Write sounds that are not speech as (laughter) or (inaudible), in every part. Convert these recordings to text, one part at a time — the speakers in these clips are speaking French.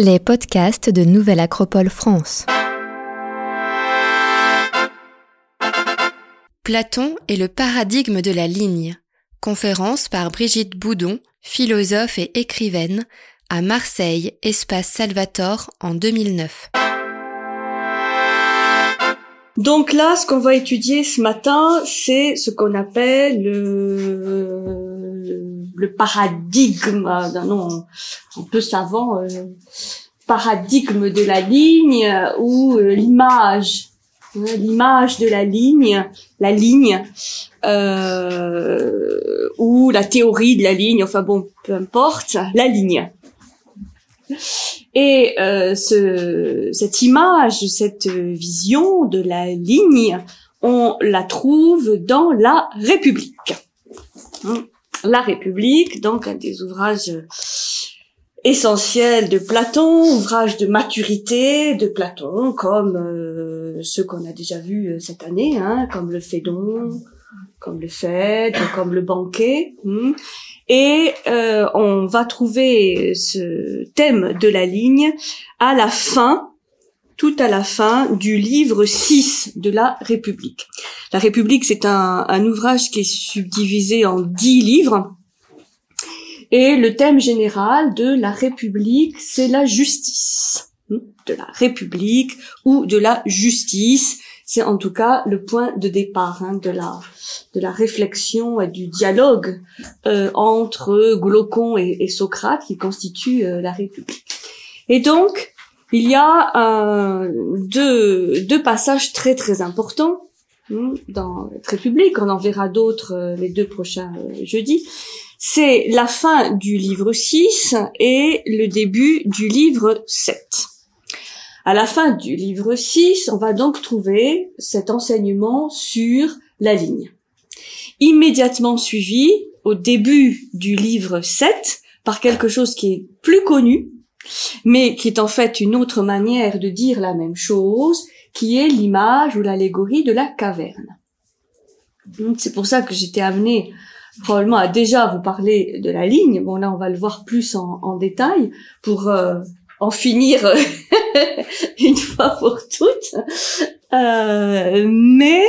Les podcasts de Nouvelle Acropole France. Platon est le paradigme de la ligne. Conférence par Brigitte Boudon, philosophe et écrivaine, à Marseille, Espace Salvator en 2009. Donc là, ce qu'on va étudier ce matin, c'est ce qu'on appelle le, le paradigme d'un nom un peu savant, euh, paradigme de la ligne ou euh, l'image, l'image de la ligne, la ligne, euh, ou la théorie de la ligne, enfin bon, peu importe, la ligne. Et euh, ce, cette image, cette vision de la ligne, on la trouve dans la République. Hein, la République, donc un des ouvrages essentiels de Platon, ouvrage de maturité de Platon, comme euh, ceux qu'on a déjà vus euh, cette année, hein, comme le Phédon, comme le Phèdre, comme le Banquet. Hein. Et euh, on va trouver ce thème de la ligne à la fin, tout à la fin du livre 6 de la République. La République, c'est un, un ouvrage qui est subdivisé en dix livres. Et le thème général de la République, c'est la justice. Hmm, de la République ou de la justice. C'est en tout cas le point de départ hein, de la de la réflexion et du dialogue euh, entre Glaucon et, Socrate qui constitue euh, la République. Et donc, il y a euh, deux, deux passages très très importants hmm, dans cette République. On en verra d'autres les deux prochains jeudis. C'est la fin du livre 6 et le début du livre 7. À la fin du livre 6, on va donc trouver cet enseignement sur la ligne. Immédiatement suivi, au début du livre 7, par quelque chose qui est plus connu, mais qui est en fait une autre manière de dire la même chose, qui est l'image ou l'allégorie de la caverne. C'est pour ça que j'étais amenée probablement à déjà vous parler de la ligne. Bon là, on va le voir plus en, détail pour euh, en finir (laughs) une fois pour toutes. Euh, mais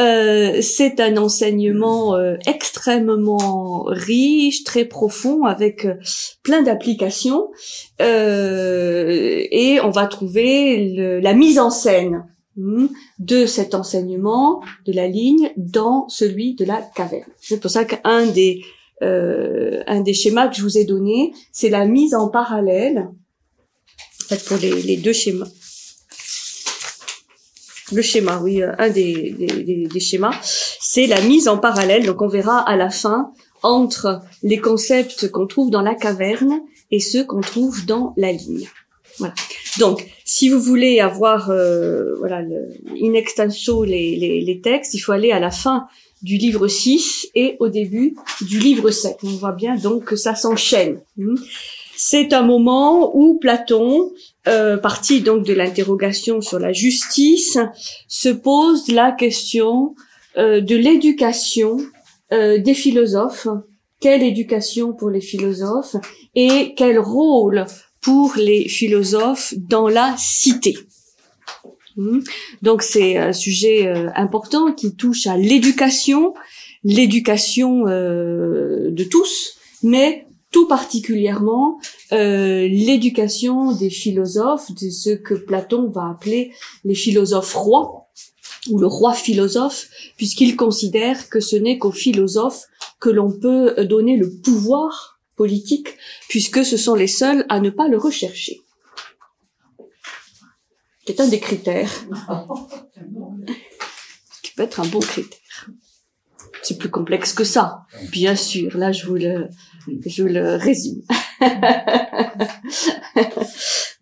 euh, c'est un enseignement euh, extrêmement riche, très profond, avec euh, plein d'applications. et on va trouver le, la mise en scène hmm, de cet enseignement de la ligne dans celui de la caverne. C'est pour ça qu'un des un des schémas que je vous ai donné, c'est la mise en parallèle fait, pour les, deux schémas. Le schéma, oui, euh, un des, des, des schémas, c'est la mise en parallèle. Donc on verra à la fin entre les concepts qu'on trouve dans la caverne et ceux qu'on trouve dans la ligne. Voilà. Donc, si vous voulez avoir, euh, voilà, le, in extenso les, les, les, textes, il faut aller à la fin du livre 6 et au début du livre 7. On voit bien donc que ça s'enchaîne. Hmm c'est un moment où Platon, euh, parti donc de l'interrogation sur la justice, se pose la question euh, de l'éducation euh, des philosophes. Quelle éducation pour les philosophes et quel rôle pour les philosophes dans la cité? Hmm. Donc c'est un sujet important qui touche à l'éducation, l'éducation de tous, mais tout particulièrement euh, l'éducation des philosophes, de ce que Platon va appeler les philosophes rois, ou le roi philosophe, puisqu'il considère que ce n'est qu'aux philosophes que l'on peut donner le pouvoir politique, puisque ce sont les seuls à ne pas le rechercher. C'est un des critères. qui peut être un bon critère. C'est plus complexe que ça, bien sûr. Là, je vous le, je le résume. (laughs)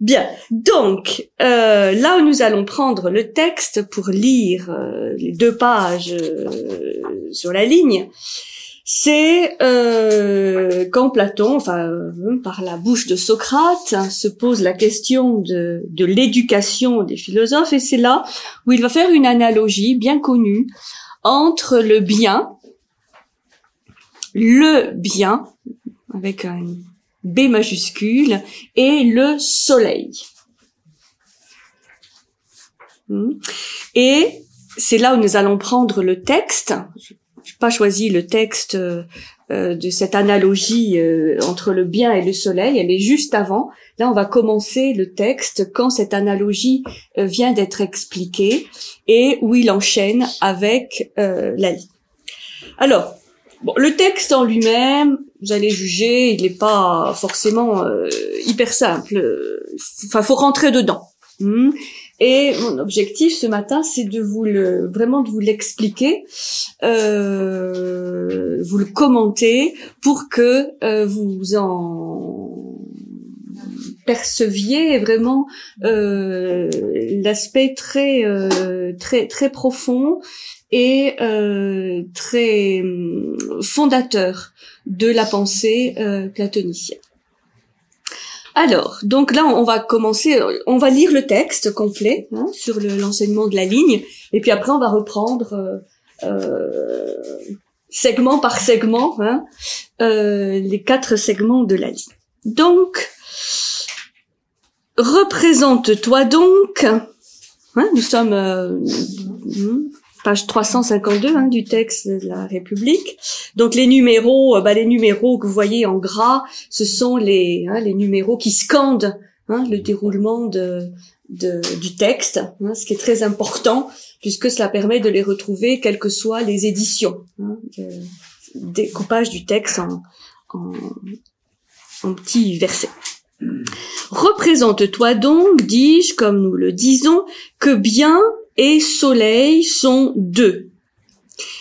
Bien, donc euh, là où nous allons prendre le texte pour lire euh, les deux pages euh, sur la ligne, c'est quand Platon, par la bouche de Socrate, se pose la question de l'éducation des philosophes, et c'est là où il va faire une analogie bien connue entre le bien, le bien, avec un B majuscule, et le soleil. Hmm. Et c'est là où nous allons prendre le texte. Je n'ai pas choisi le texte euh, de cette analogie euh, entre le bien et le soleil, elle est juste avant. Là, on va commencer le texte quand cette analogie euh, vient d'être expliquée et où il enchaîne avec la vie. Alors, bon, le texte en lui-même, vous allez juger, il n'est pas forcément hyper simple. Enfin, faut rentrer dedans. Hmm. Et mon objectif ce matin, c'est de vous le vraiment de vous l'expliquer, euh, vous le commenter pour que euh, vous en perceviez vraiment euh, l'aspect très euh, très très profond et euh, très hum, fondateur de la pensée platonicienne. Alors, donc là, on va commencer, on va lire le texte complet hein, sur l'enseignement de la ligne, et puis après, on va reprendre euh, euh segment par segment hein, euh, les quatre segments de la ligne. Donc, représente-toi donc. Hein, nous sommes euh, page 352 hein, du texte de la République. Donc les numéros, euh, bah, les numéros que vous voyez en gras, ce sont les, hein, les numéros qui scandent hein, le déroulement de, de du texte, hein, ce qui est très important puisque cela permet de les retrouver quelles que soient les éditions. Hein, découpage du texte en, en, en petits versets. Représente-toi donc, dis-je, comme nous le disons, que bien et soleil sont deux,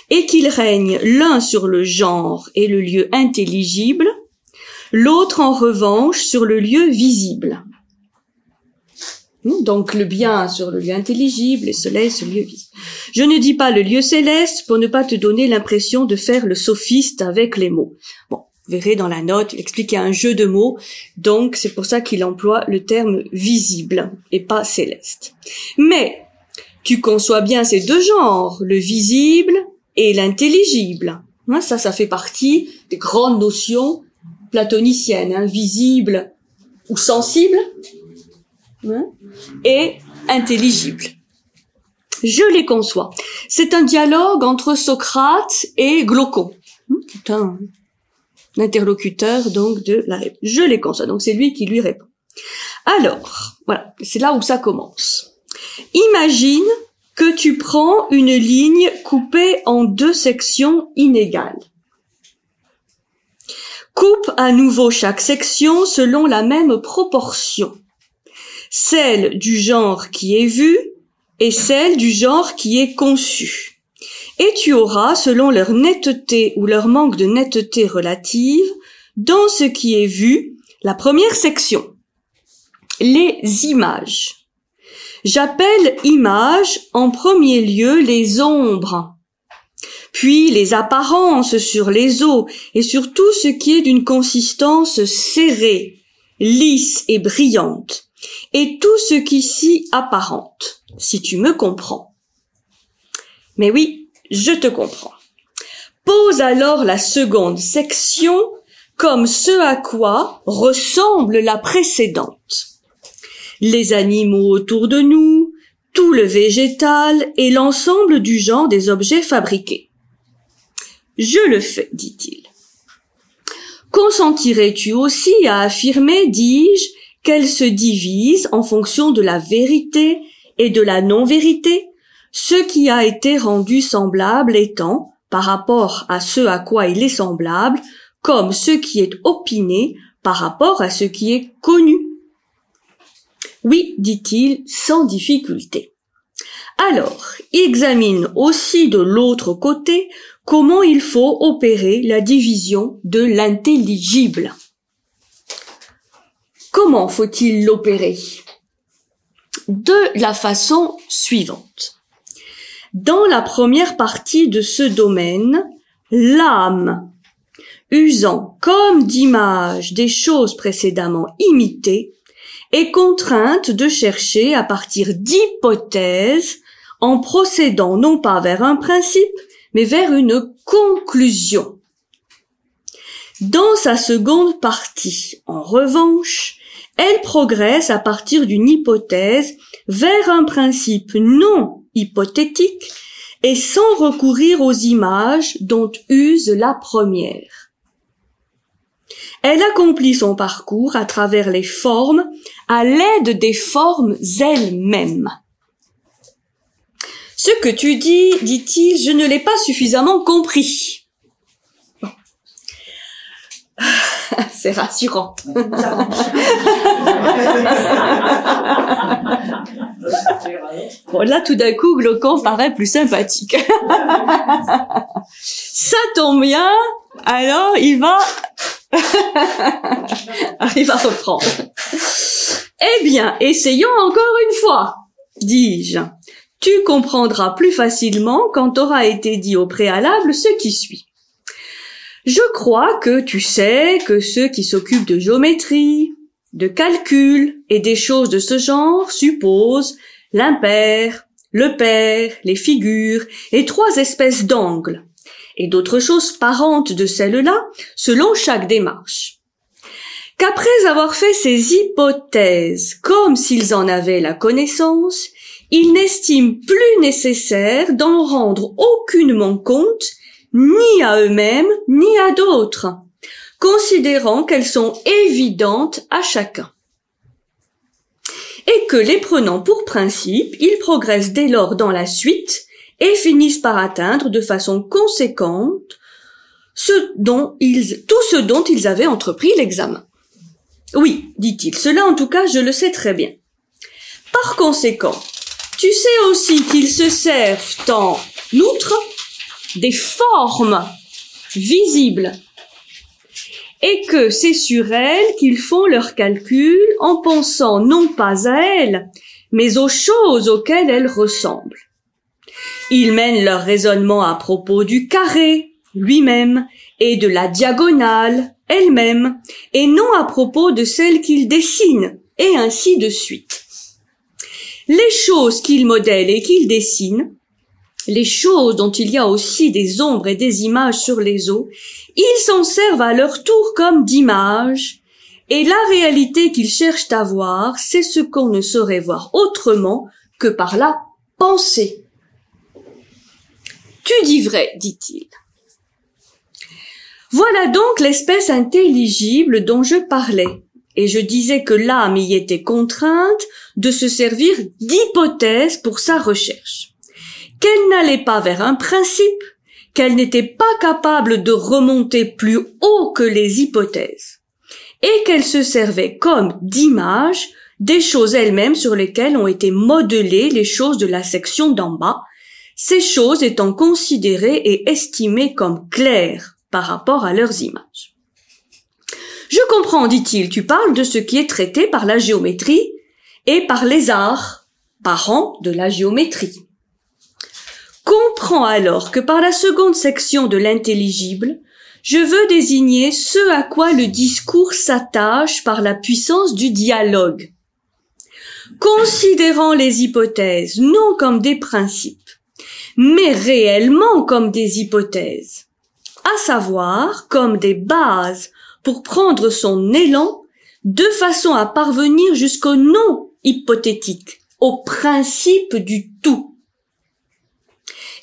et qu'ils règnent l'un sur le genre et le lieu intelligible, l'autre en revanche sur le lieu visible. Donc le bien sur le lieu intelligible et soleil sur le lieu visible. Je ne dis pas le lieu céleste pour ne pas te donner l'impression de faire le sophiste avec les mots. Bon, vous verrez dans la note, il explique un jeu de mots, donc c'est pour ça qu'il emploie le terme visible et pas céleste. Mais tu conçois bien ces deux genres, le visible et l'intelligible. Hein, ça, ça fait partie des grandes notions platoniciennes, hein, visible ou sensible hein, et intelligible. Je les conçois. C'est un dialogue entre Socrate et Glaucon, C'est un, interlocuteur donc de la. Je les conçois. Donc c'est lui qui lui répond. Alors, voilà, c'est là où ça commence. Imagine que tu prends une ligne coupée en deux sections inégales. Coupe à nouveau chaque section selon la même proportion. Celle du genre qui est vu et celle du genre qui est conçu. Et tu auras, selon leur netteté ou leur manque de netteté relative, dans ce qui est vu, la première section. Les images. J'appelle images en premier lieu les ombres, puis les apparences sur les os et sur tout ce qui est d'une consistance serrée, lisse et brillante, et tout ce qui s'y apparente, si tu me comprends. Mais oui, je te comprends. Pose alors la seconde section comme ce à quoi ressemble la précédente les animaux autour de nous, tout le végétal et l'ensemble du genre des objets fabriqués. Je le fais, dit-il. Consentirais-tu aussi à affirmer, dis-je, qu'elle se divise en fonction de la vérité et de la non-vérité, ce qui a été rendu semblable étant, par rapport à ce à quoi il est semblable, comme ce qui est opiné par rapport à ce qui est connu? Oui, dit-il, sans difficulté. Alors, examine aussi de l'autre côté comment il faut opérer la division de l'intelligible. Comment faut-il l'opérer? De la façon suivante. Dans la première partie de ce domaine, l'âme, usant comme d'image des choses précédemment imitées, est contrainte de chercher à partir d'hypothèses en procédant non pas vers un principe, mais vers une conclusion. Dans sa seconde partie, en revanche, elle progresse à partir d'une hypothèse vers un principe non hypothétique et sans recourir aux images dont use la première. Elle accomplit son parcours à travers les formes, à l'aide des formes elles-mêmes. Ce que tu dis, dit-il, je ne l'ai pas suffisamment compris. (laughs) C'est rassurant. (laughs) bon, là, tout d'un coup, Glaucon paraît plus sympathique. (laughs) Ça tombe bien. Alors, il va, (laughs) il va reprendre. Eh bien, essayons encore une fois, dis-je. Tu comprendras plus facilement quand aura été dit au préalable ce qui suit. Je crois que tu sais que ceux qui s'occupent de géométrie, de calcul et des choses de ce genre supposent l'impair, le pair, les figures et trois espèces d'angles, et d'autres choses parentes de celles-là selon chaque démarche. Qu'après avoir fait ces hypothèses comme s'ils en avaient la connaissance, ils n'estiment plus nécessaire d'en rendre aucunement compte ni à eux-mêmes, ni à d'autres, considérant qu'elles sont évidentes à chacun. Et que les prenant pour principe, ils progressent dès lors dans la suite et finissent par atteindre de façon conséquente ce dont tout ce dont ils avaient entrepris l'examen. Oui, dit-il, cela en tout cas je le sais très bien. Par conséquent, tu sais aussi qu'ils se servent en outre des formes visibles et que c'est sur elles qu'ils font leurs calculs en pensant non pas à elles, mais aux choses auxquelles elles ressemblent. Ils mènent leur raisonnement à propos du carré lui-même et de la diagonale elle-même, et non à propos de celles qu'ils dessinent, et ainsi de suite. Les choses qu'ils modèlent et qu'ils dessinent les choses dont il y a aussi des ombres et des images sur les eaux, ils s'en servent à leur tour comme d'images, et la réalité qu'ils cherchent à voir, c'est ce qu'on ne saurait voir autrement que par la pensée. Tu dis vrai, dit-il. Voilà donc l'espèce intelligible dont je parlais, et je disais que l'âme y était contrainte de se servir d'hypothèse pour sa recherche. Qu'elle n'allait pas vers un principe, qu'elle n'était pas capable de remonter plus haut que les hypothèses, et qu'elle se servait comme d'image des choses elles-mêmes sur lesquelles ont été modelées les choses de la section d'en bas, ces choses étant considérées et estimées comme claires par rapport à leurs images. Je comprends, dit-il, tu parles de ce qui est traité par la géométrie et par les arts, parents de la géométrie comprends alors que par la seconde section de l'intelligible, je veux désigner ce à quoi le discours s'attache par la puissance du dialogue. Considérant les hypothèses non comme des principes, mais réellement comme des hypothèses, à savoir comme des bases pour prendre son élan de façon à parvenir jusqu'au non hypothétique, au principe du tout.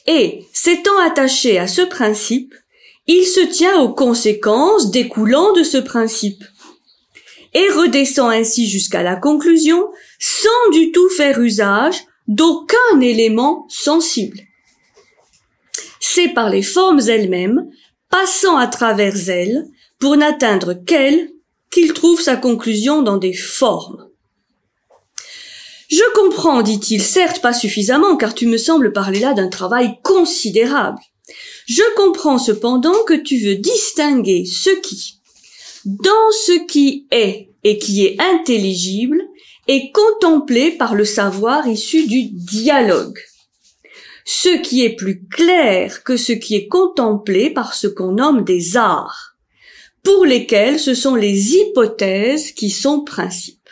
Et, s'étant attaché à ce principe, il se tient aux conséquences découlant de ce principe, et redescend ainsi jusqu'à la conclusion sans du tout faire usage d'aucun élément sensible. C'est par les formes elles-mêmes, passant à travers elles, pour n'atteindre qu'elles, qu'il trouve sa conclusion dans des formes. Je comprends, dit-il, certes pas suffisamment, car tu me sembles parler là d'un travail considérable. Je comprends cependant que tu veux distinguer ce qui, dans ce qui est et qui est intelligible, est contemplé par le savoir issu du dialogue. Ce qui est plus clair que ce qui est contemplé par ce qu'on nomme des arts, pour lesquels ce sont les hypothèses qui sont principes.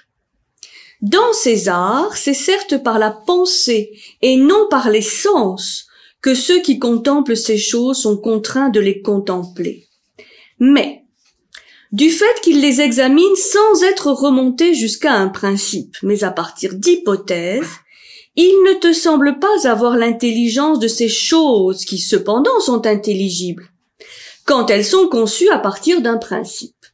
Dans ces arts, c'est certes par la pensée et non par les sens que ceux qui contemplent ces choses sont contraints de les contempler. Mais du fait qu'il les examine sans être remonté jusqu'à un principe, mais à partir d'hypothèses, il ne te semble pas avoir l'intelligence de ces choses qui cependant sont intelligibles, quand elles sont conçues à partir d'un principe.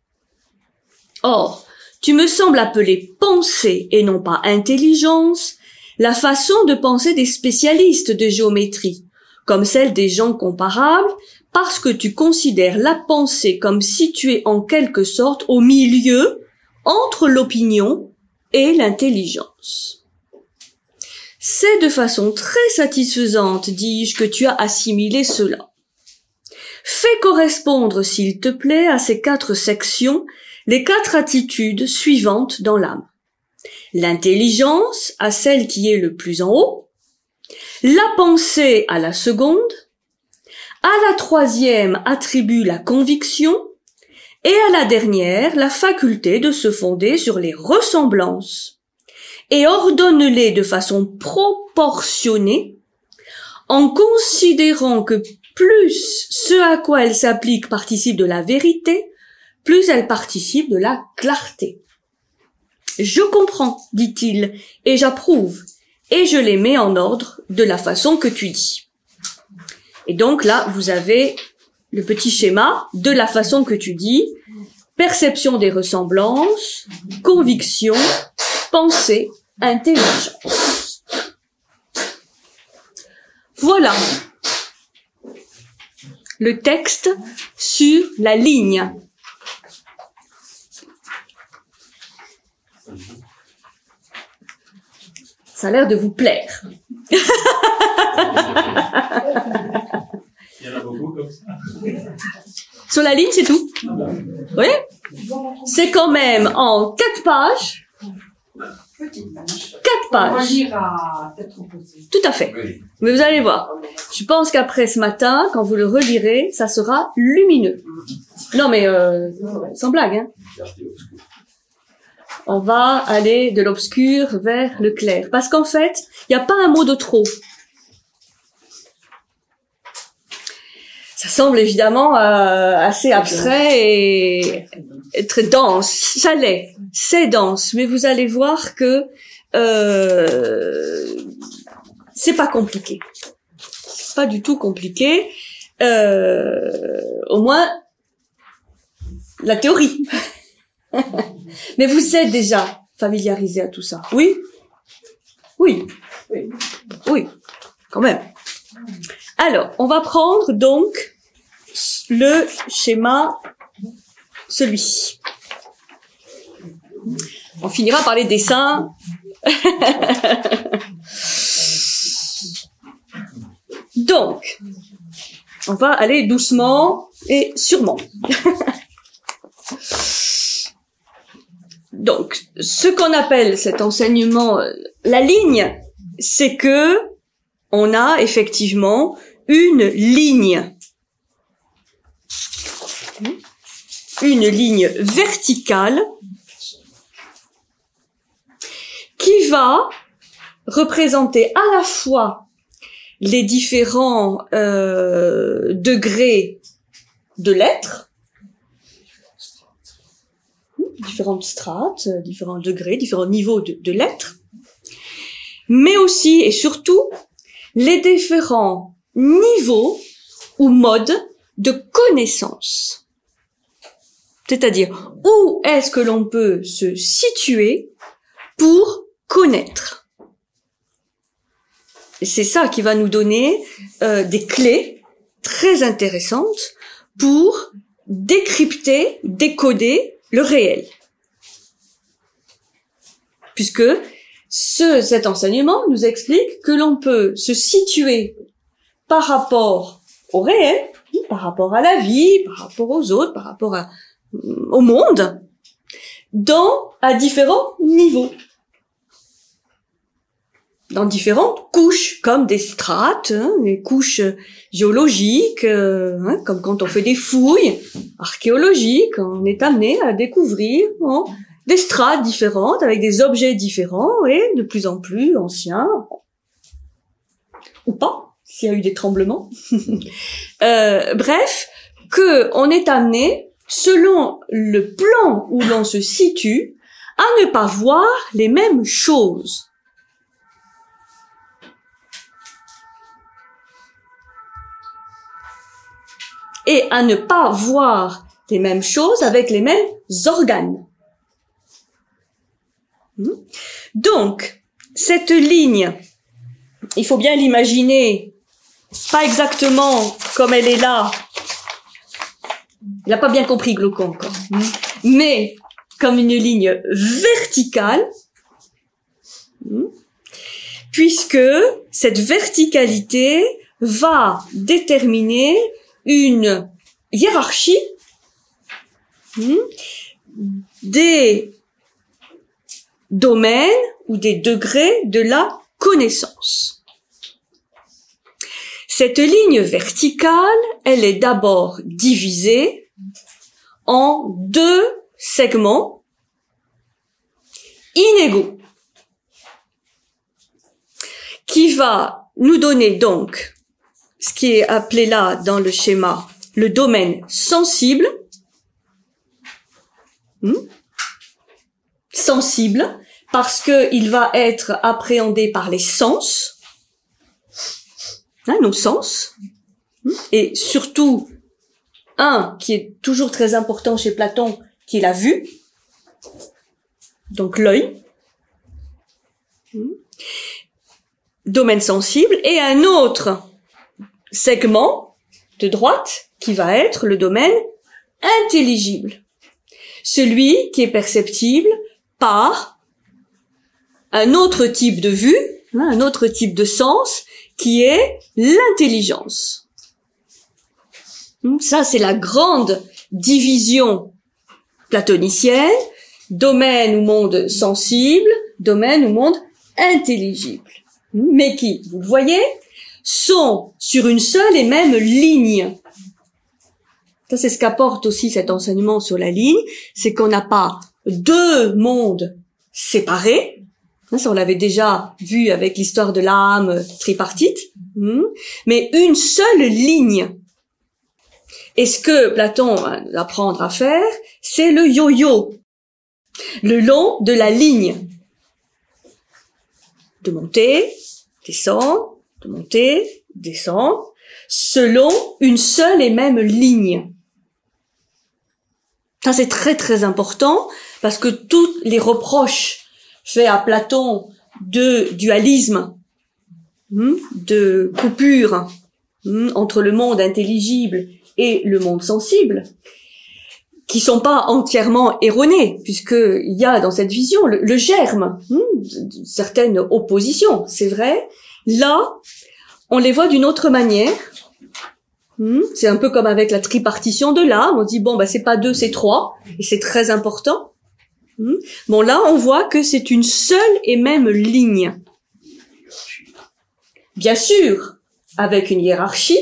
Or, tu me sembles appeler pensée et non pas intelligence la façon de penser des spécialistes de géométrie, comme celle des gens comparables, parce que tu considères la pensée comme située en quelque sorte au milieu entre l'opinion et l'intelligence. C'est de façon très satisfaisante, dis-je, que tu as assimilé cela. Fais correspondre, s'il te plaît, à ces quatre sections les quatre attitudes suivantes dans l'âme. L'intelligence à celle qui est le plus en haut, la pensée à la seconde, à la troisième attribue la conviction, et à la dernière la faculté de se fonder sur les ressemblances, et ordonne-les de façon proportionnée, en considérant que plus ce à quoi elle s'applique participe de la vérité, plus elle participe de la clarté. Je comprends, dit-il, et j'approuve, et je les mets en ordre de la façon que tu dis. Et donc là, vous avez le petit schéma de la façon que tu dis, perception des ressemblances, conviction, pensée, intelligence. Voilà le texte sur la ligne. Ça a l'air de vous plaire. Il y en a beaucoup comme ça. Sur la ligne, c'est tout. Oui C'est quand même en quatre pages. Quatre On va pages. lire à tête reposée. Tout à fait. Mais vous allez voir. Je pense qu'après ce matin, quand vous le relirez, ça sera lumineux. Non mais euh, sans blague. Hein. On va aller de l'obscur vers le clair. Parce qu'en fait, il n'y a pas un mot de trop. Ça semble évidemment euh, assez abstrait et très dense. Ça l'est, c'est dense, mais vous allez voir que euh, c'est pas compliqué. Pas du tout compliqué. Euh, au moins la théorie. (laughs) mais vous êtes déjà familiarisé à tout ça. Oui Oui. Oui. Oui, quand même. Alors, on va prendre donc le schéma, celui-ci. On finira par les dessins. (laughs) donc, on va aller doucement et sûrement. (laughs) donc, ce qu'on appelle cet enseignement, euh, la ligne, c'est que on a effectivement une ligne. Une ligne verticale qui va représenter à la fois les différents euh, degrés de l'être, différentes strates, différents degrés, différents niveaux de, de l'être, mais aussi et surtout les différents niveaux ou modes de connaissance. C'est-à-dire, où est-ce que l'on peut se situer pour connaître? C'est ça qui va nous donner euh, des clés très intéressantes pour décrypter, décoder le réel. Puisque ce, cet enseignement nous explique que l'on peut se situer par rapport au réel, par rapport à la vie, par rapport aux autres, par rapport à, au monde, dans, à différents niveaux. Dans différentes couches, comme des strates, hein, des couches géologiques, euh, hein, comme quand on fait des fouilles archéologiques, on est amené à découvrir des strates différentes, avec des objets différents et de plus en plus anciens, ou pas, s'il y a eu des tremblements. (laughs) Euh, bref, que on est amené selon le plan où l'on se situe, à ne pas voir les mêmes choses. Et à ne pas voir les mêmes choses avec les mêmes organes. Hmm? Donc, cette ligne, il faut bien l'imaginer, pas exactement comme elle est là. Il n'a pas bien compris Glaucon encore. Hmm? Mais comme une ligne verticale, hmm? puisque cette verticalité va déterminer une hiérarchie des domaines ou des degrés de la connaissance. Cette ligne verticale, elle est d'abord divisée en deux segments inégaux qui va nous donner donc ce qui est appelé là dans le schéma le domaine sensible, hmm, sensible, parce que il va être appréhendé par les sens, hein, nos sens, hmm, et surtout un qui est toujours très important chez Platon, qui est la vue, donc l'œil, domaine sensible, et un autre segment de droite qui va être le domaine intelligible, celui qui est perceptible par un autre type de vue, hein, un autre type de sens, qui est l'intelligence. Hmm, ça, c'est la grande division platonicienne, domaine ou monde sensible, domaine ou monde intelligible. Hmm, mais qui, vous voyez, sont sur une seule et même ligne. Ça, c'est ce qu'apporte aussi cet enseignement sur la ligne, c'est qu'on n'a pas deux mondes séparés. Ça, on l'avait déjà vu avec l'histoire de l'âme tripartite, hmm, mais une seule ligne. Et ce que Platon va apprendre à faire, c'est le yo-yo, le long de la ligne. De monter, descendre, de monter, descendre, selon une seule et même ligne. Ça, c'est très très important parce que tous les reproches faits à Platon de dualisme, hmm, de coupure hmm, entre le monde intelligible et le monde sensible, qui sont pas entièrement erronés, puisqu'il y a dans cette vision le, germe hmm, certaines oppositions, c'est vrai. Là, on les voit d'une autre manière, Hmm? C'est un peu comme avec la tripartition de l'âme. On dit bon bah c'est pas deux, c'est trois, et c'est très important. Hmm? Bon là on voit que c'est une seule et même ligne. Bien sûr, avec une hiérarchie,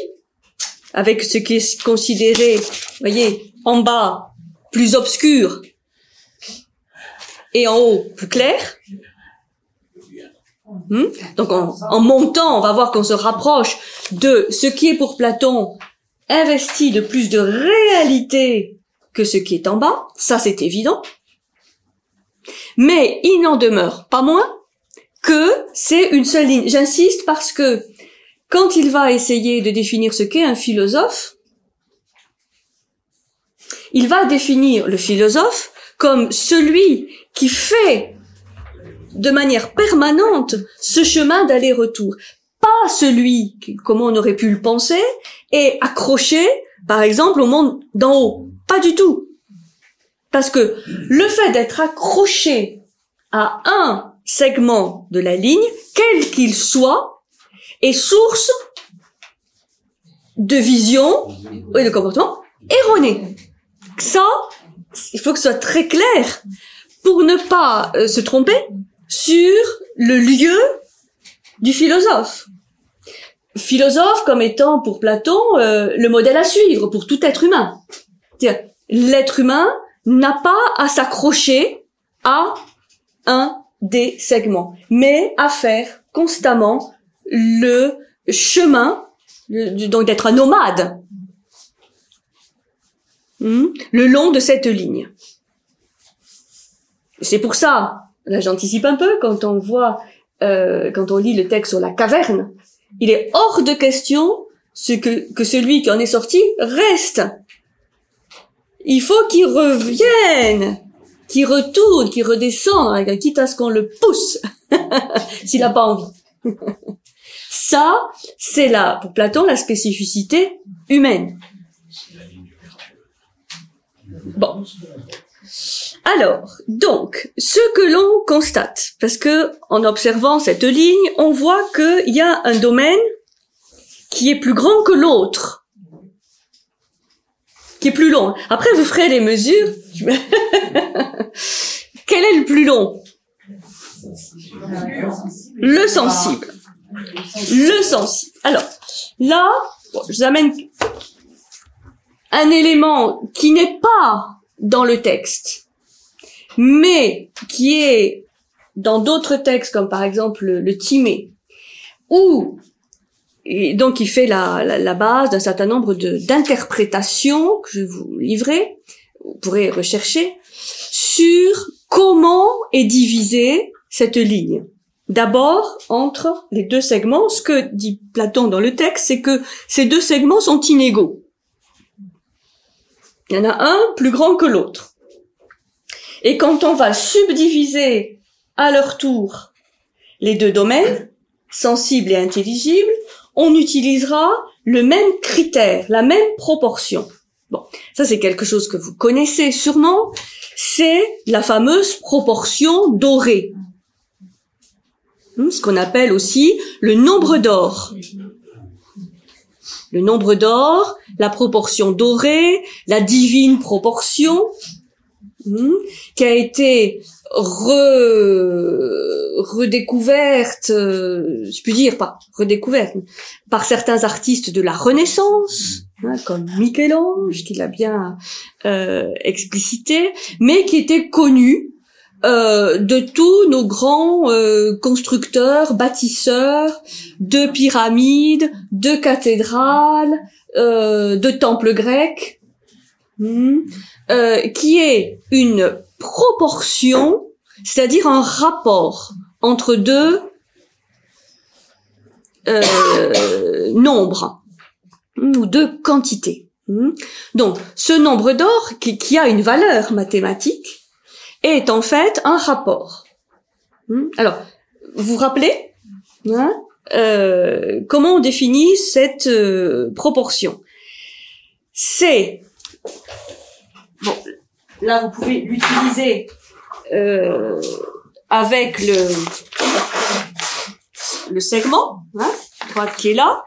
avec ce qui est considéré, voyez, en bas plus obscur et en haut plus clair. Hmm? Donc en, montant, on va voir qu'on se rapproche de ce qui est pour Platon investi de plus de réalité que ce qui est en bas, ça c'est évident. Mais il n'en demeure pas moins que c'est une seule ligne. J'insiste parce que quand il va essayer de définir ce qu'est un philosophe, il va définir le philosophe comme celui qui fait de manière permanente ce chemin d'aller-retour. Pas celui, comme on aurait pu le penser, est accroché, par exemple, au monde d'en haut. Pas du tout. Parce que le fait d'être accroché à un segment de la ligne, quel qu'il soit, est source de vision et de comportement erroné. Ça, il faut que ce soit très clair pour ne pas euh, se tromper sur le lieu du philosophe. Philosophe comme étant pour Platon euh, le modèle à suivre pour tout être humain. L'être humain n'a pas à s'accrocher à un des segments, mais à faire constamment le chemin, donc d'être un nomade. hmm, le long de cette ligne. C'est pour ça, là j'anticipe un peu, quand on voit, euh, quand on lit le texte sur la caverne, il est hors de question ce que, que celui qui en est sorti reste. Il faut qu'il revienne, qu'il retourne, qu'il redescende, quitte à ce qu'on le pousse, (laughs) s'il n'a pas envie. (laughs) Ça, c'est là, pour Platon, la spécificité humaine. Bon. Alors, donc, ce que l'on constate, parce que en observant cette ligne, on voit qu'il y a un domaine qui est plus grand que l'autre, qui est plus long. Après, vous ferez les mesures. (laughs) Quel est le plus long? Le sensible. Le sensible. Alors, là, je vous amène un élément qui n'est pas dans le texte, mais qui est dans d'autres textes, comme par exemple le, le Timée, où et donc il fait la, la, base d'un certain nombre d'interprétations que je vais vous livrer, vous pourrez rechercher, sur comment est divisée cette ligne. D'abord, entre les deux segments, ce que dit Platon dans le texte, c'est que ces deux segments sont inégaux. Il y en a un plus grand que l'autre. Et quand on va subdiviser à leur tour les deux domaines, sensibles et intelligibles, on utilisera le même critère, la même proportion. Bon, ça c'est quelque chose que vous connaissez sûrement, c'est la fameuse proportion dorée. Hmm, ce qu'on appelle aussi le nombre d'or. Le nombre d'or, la proportion dorée, la divine proportion, hmm, qui a été redécouverte, euh, je puis dire pas redécouverte, par certains artistes de la Renaissance, hein, comme Michel-Ange, qui l'a bien euh, explicité, mais qui était connu euh, de tous nos grands euh, constructeurs, bâtisseurs de pyramides, de cathédrales, euh, de temples grecs, hmm, qui est une proportion, c'est-à-dire un rapport entre deux nombres hmm, ou deux quantités. Hmm. Donc, ce nombre d'or qui a une valeur mathématique, est en fait un rapport. Hmm? Alors, vous vous rappelez hein, euh, comment on définit cette euh, proportion? C'est bon, là vous pouvez l'utiliser euh, avec le le segment hein, droite qui est là.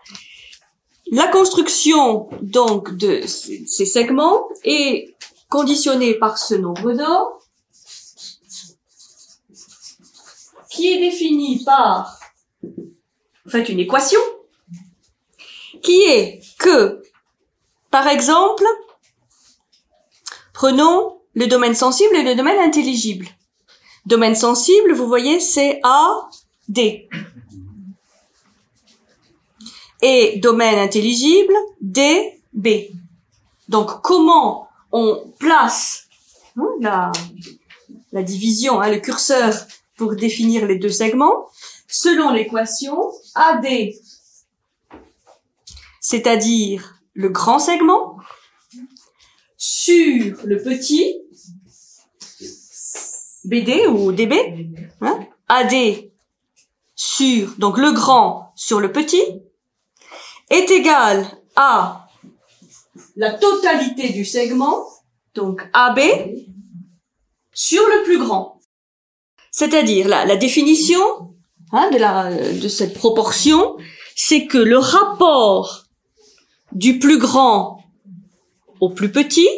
La construction donc de ces segments est conditionnée par ce nombre d'or qui est définie par en fait une équation qui est que par exemple prenons le domaine sensible et le domaine intelligible. Domaine sensible, vous voyez, c'est A, D. Et domaine intelligible, D, B. Donc, comment on place hein, la, division, hein, le curseur pour définir les deux segments selon l'équation AD, c'est-à-dire le grand segment sur le petit BD ou DB, hein, AD sur donc le grand sur le petit est égal à la totalité du segment donc AB sur le plus grand. C'est-à-dire la, définition hein, de, cette proportion, c'est que le rapport du plus grand au plus petit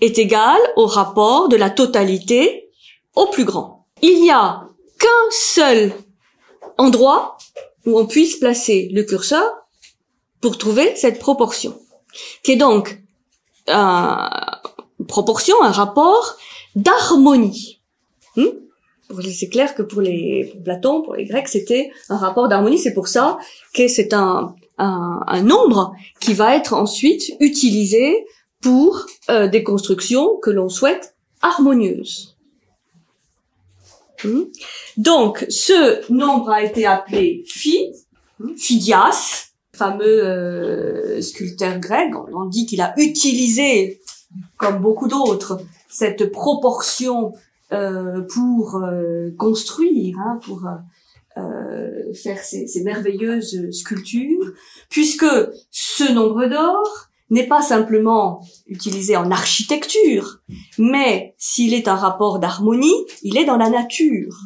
est égal au rapport de la totalité au plus grand. Il n'y a qu'un seul endroit où on puisse placer le curseur pour trouver cette proportion, qui est donc une proportion, un rapport d'harmonie. Hmm? C'est clair que pour les pour Platon, pour les Grecs, c'était un rapport d'harmonie. C'est pour ça que c'est un, un, un nombre qui va être ensuite utilisé pour euh, des constructions que l'on souhaite harmonieuses. Hmm. Donc, ce nombre a été appelé phi, hmm, Phidias, fameux euh, sculpteur grec. On dit qu'il a utilisé, comme beaucoup d'autres, cette proportion pour euh, construire, hein, pour euh, faire ces, ces, merveilleuses sculptures, puisque ce nombre d'or n'est pas simplement utilisé en architecture, mais s'il est un rapport d'harmonie, il est dans la nature,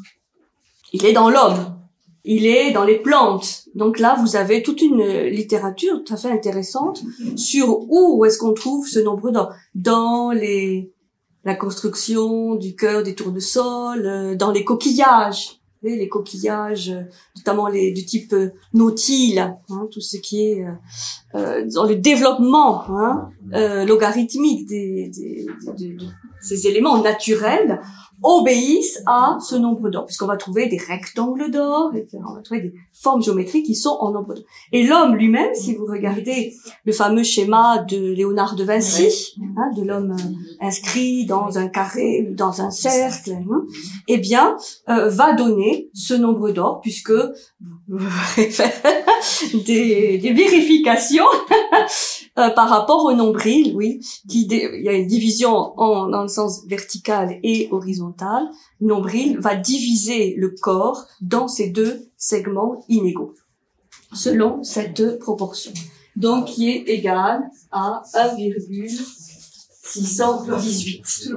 il est dans l'homme, il est dans les plantes. Donc là, vous avez toute une littérature tout à fait intéressante sur où est-ce qu'on trouve ce nombre d'or. Dans les la construction du cœur des tournesols, euh, dans les coquillages, les coquillages, euh, notamment les du type euh, nautile, hein, tout ce qui est euh, dans le développement hein, logarithmique des, des, de ces éléments naturels, obéissent à ce nombre d'or, puisqu'on va trouver des rectangles d'or, on va trouver des formes géométriques qui sont en nombre d'or. Et l'homme lui-même, si vous regardez le fameux schéma de Léonard de Vinci, hein, de l'homme euh, inscrit dans un carré, dans un cercle, hein, eh bien, euh, va donner ce nombre d'or, puisque (laughs) des, des vérifications euh, par rapport au nombril, oui, qui il y a une division en, dans le sens vertical et horizontal. Nombril va diviser le corps dans ces deux segments inégaux, selon cette proportion. Donc, qui est égal à 1,618.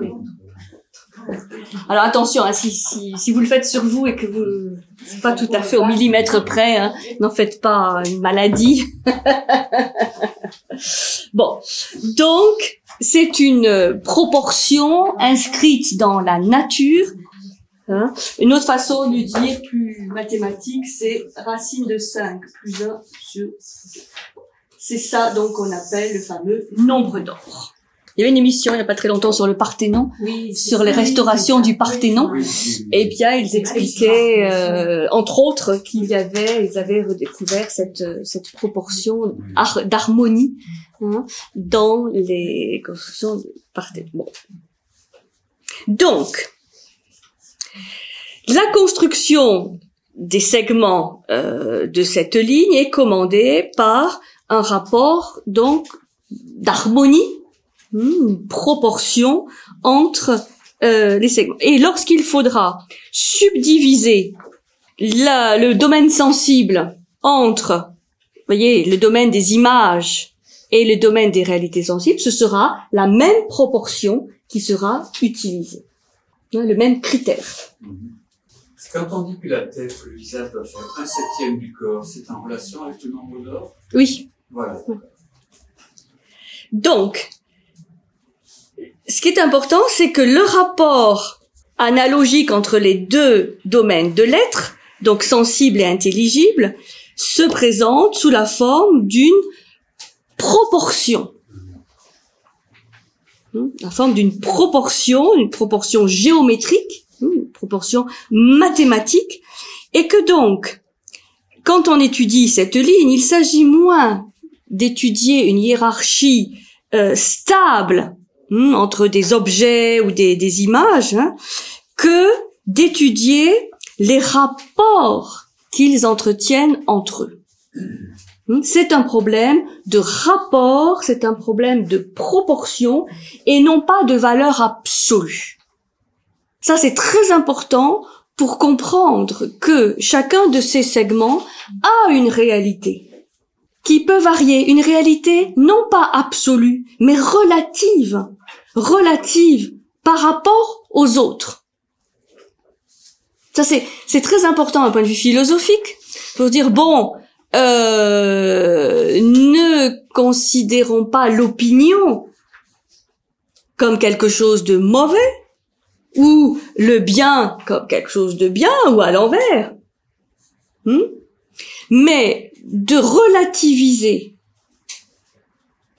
Alors attention, hein, si, si, si, vous le faites sur vous et que vous c'est pas tout à fait au millimètre près, hein, n'en faites pas une maladie. (laughs) bon, donc c'est une proportion inscrite dans la nature. Hein. Une autre façon de dire plus mathématique, c'est racine de 5 plus 1 sur C'est ça donc qu'on appelle le fameux nombre d'or. Il y avait une émission il n'y a pas très longtemps sur le Parthénon, sur les restaurations du Parthénon. Et bien, ils expliquaient, euh, entre autres, qu'il y avait, ils avaient redécouvert cette, cette proportion d'harmonie hein, dans les constructions du Parthénon. Donc, la construction des segments euh, de cette ligne est commandée par un rapport donc d'harmonie proportion entre euh, les segments. Et lorsqu'il faudra subdiviser la, le domaine sensible entre, voyez, le domaine des images et le domaine des réalités sensibles, ce sera la même proportion qui sera utilisée, hein, le même critère. Quand on dit que la tête le visage doit faire un septième du corps, c'est en relation avec le nombre d'or? Oui. Voilà. Donc, ce qui est important, c'est que le rapport analogique entre les deux domaines de l'être, donc sensible et intelligible, se présente sous la forme d'une proportion. Hmm, la forme d'une proportion, une proportion géométrique, hmm, une proportion mathématique, et que donc, quand on étudie cette ligne, il s'agit moins d'étudier une hiérarchie euh, stable Hmm, entre des objets ou des, des images, hein, que d'étudier les rapports qu'ils entretiennent entre eux. Hmm, c'est un problème de rapport, c'est un problème de proportion et non pas de valeur absolue. Ça, c'est très important pour comprendre que chacun de ces segments a une réalité qui peut varier, une réalité non pas absolue, mais relative relative par rapport aux autres. Ça c'est c'est très important d'un point de vue philosophique pour dire bon euh, ne considérons pas l'opinion comme quelque chose de mauvais ou le bien comme quelque chose de bien ou à l'envers, hmm? mais de relativiser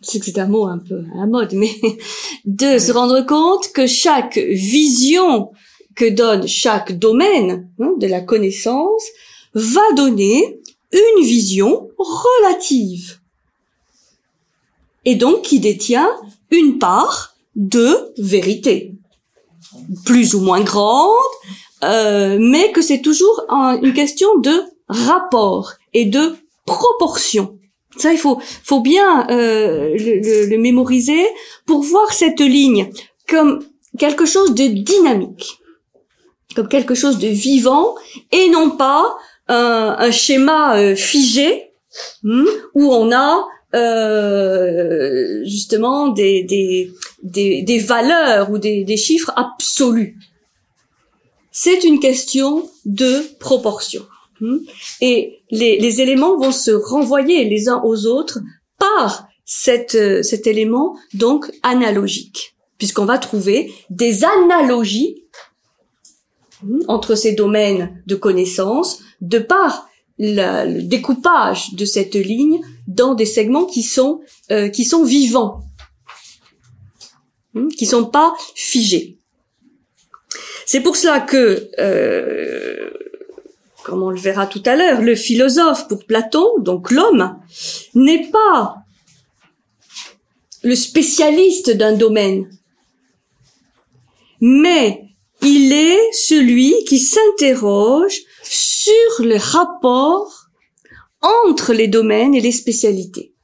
c'est que c'est un mot un peu à la mode, mais (laughs) de se rendre compte que chaque vision que donne chaque domaine hein, de la connaissance va donner une vision relative. Et donc qui détient une part de vérité, plus ou moins grande, euh, mais que c'est toujours une question de rapport et de proportion. Ça, il faut, faut bien euh, le, le, mémoriser pour voir cette ligne comme quelque chose de dynamique, comme quelque chose de vivant, et non pas un, un schéma euh, figé hmm, où on a euh, justement des, des, des, des, valeurs ou des, des chiffres absolus. C'est une question de proportion. Hmm? Et les, éléments vont se renvoyer les uns aux autres par euh, cet élément donc analogique, puisqu'on va trouver des analogies entre ces domaines de connaissances de par le découpage de cette ligne dans des segments qui sont euh, qui sont vivants, hmm, qui sont pas figés. C'est pour cela que, euh, comme on le verra tout à l'heure, le philosophe pour Platon, donc l'homme, n'est pas le spécialiste d'un domaine, mais il est celui qui s'interroge sur le rapport entre les domaines et les spécialités.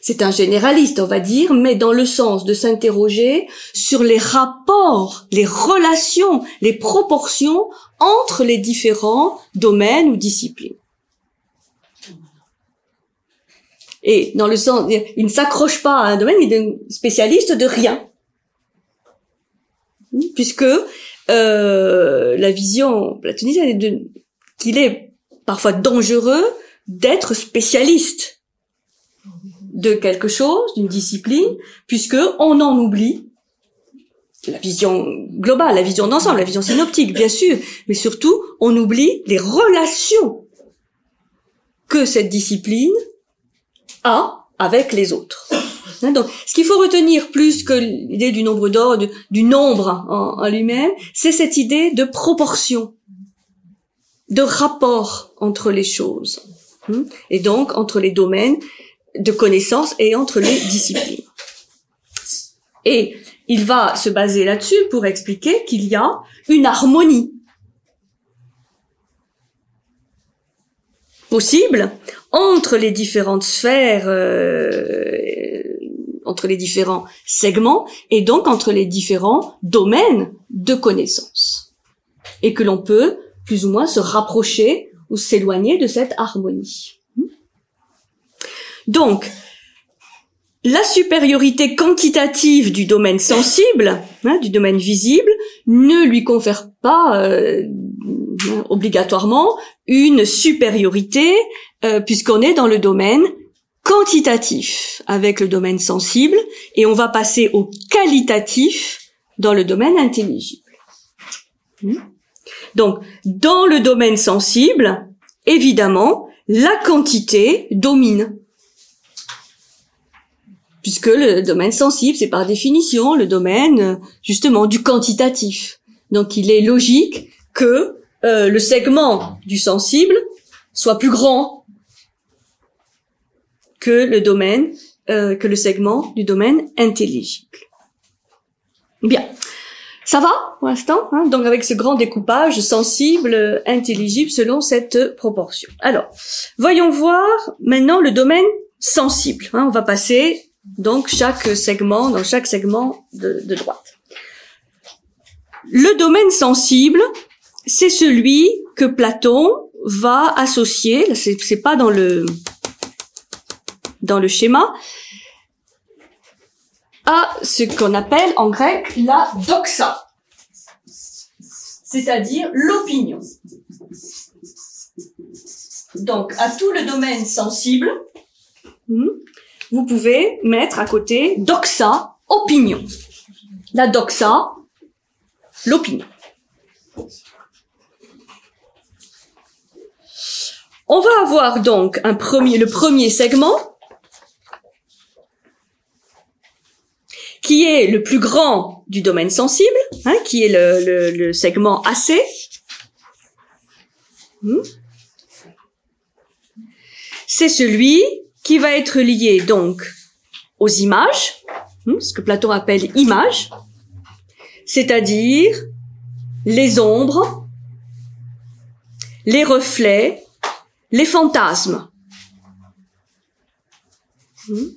C'est un généraliste, on va dire, mais dans le sens de s'interroger sur les rapports, les relations, les proportions entre les différents domaines ou disciplines. Et dans le sens, il ne s'accroche pas à un domaine, il est spécialiste de rien. Puisque euh, la vision platoniste, est qu'il est parfois dangereux d'être spécialiste de quelque chose, d'une discipline, puisque on en oublie la vision globale, la vision d'ensemble, la vision synoptique, bien sûr, mais surtout, on oublie les relations que cette discipline a avec les autres. Hein, donc, ce qu'il faut retenir plus que l'idée du nombre d'or, du, nombre en, lui-même, c'est cette idée de proportion, de rapport entre les choses, hein, et donc entre les domaines de connaissances et entre les disciplines. Et il va se baser là-dessus pour expliquer qu'il y a une harmonie possible entre les différentes sphères euh, entre les différents segments et donc entre les différents domaines de connaissances. Et que l'on peut plus ou moins se rapprocher ou s'éloigner de cette harmonie. Donc, la supériorité quantitative du domaine sensible, hein, du domaine visible, ne lui confère pas euh, obligatoirement une supériorité euh, puisqu'on est dans le domaine quantitatif avec le domaine sensible et on va passer au qualitatif dans le domaine intelligible. Hmm? Donc, dans le domaine sensible, évidemment, la quantité domine. Puisque le domaine sensible, c'est par définition le domaine, justement, du quantitatif. Donc, il est logique que euh, le segment du sensible soit plus grand que le domaine, euh, que le segment du domaine intelligible. Bien. Ça va pour l'instant hein? Donc avec ce grand découpage sensible, intelligible selon cette proportion. Alors, voyons voir maintenant le domaine sensible. Hein? on va passer donc chaque segment, dans chaque segment de, droite. Le domaine sensible, c'est celui que Platon va associer, c'est pas dans le dans le schéma, à ce qu'on appelle en grec la doxa, c'est-à-dire l'opinion. Donc, à tout le domaine sensible, hmm, vous pouvez mettre à côté doxa, opinion. La doxa, l'opinion. On va avoir donc un premier, le premier segment qui est le plus grand du domaine sensible, hein, qui est le, le, segment AC. Hmm. C'est celui qui va être lié donc aux images, hmm, ce que Platon appelle images, c'est-à-dire les ombres, les reflets, les fantasmes. Hmm.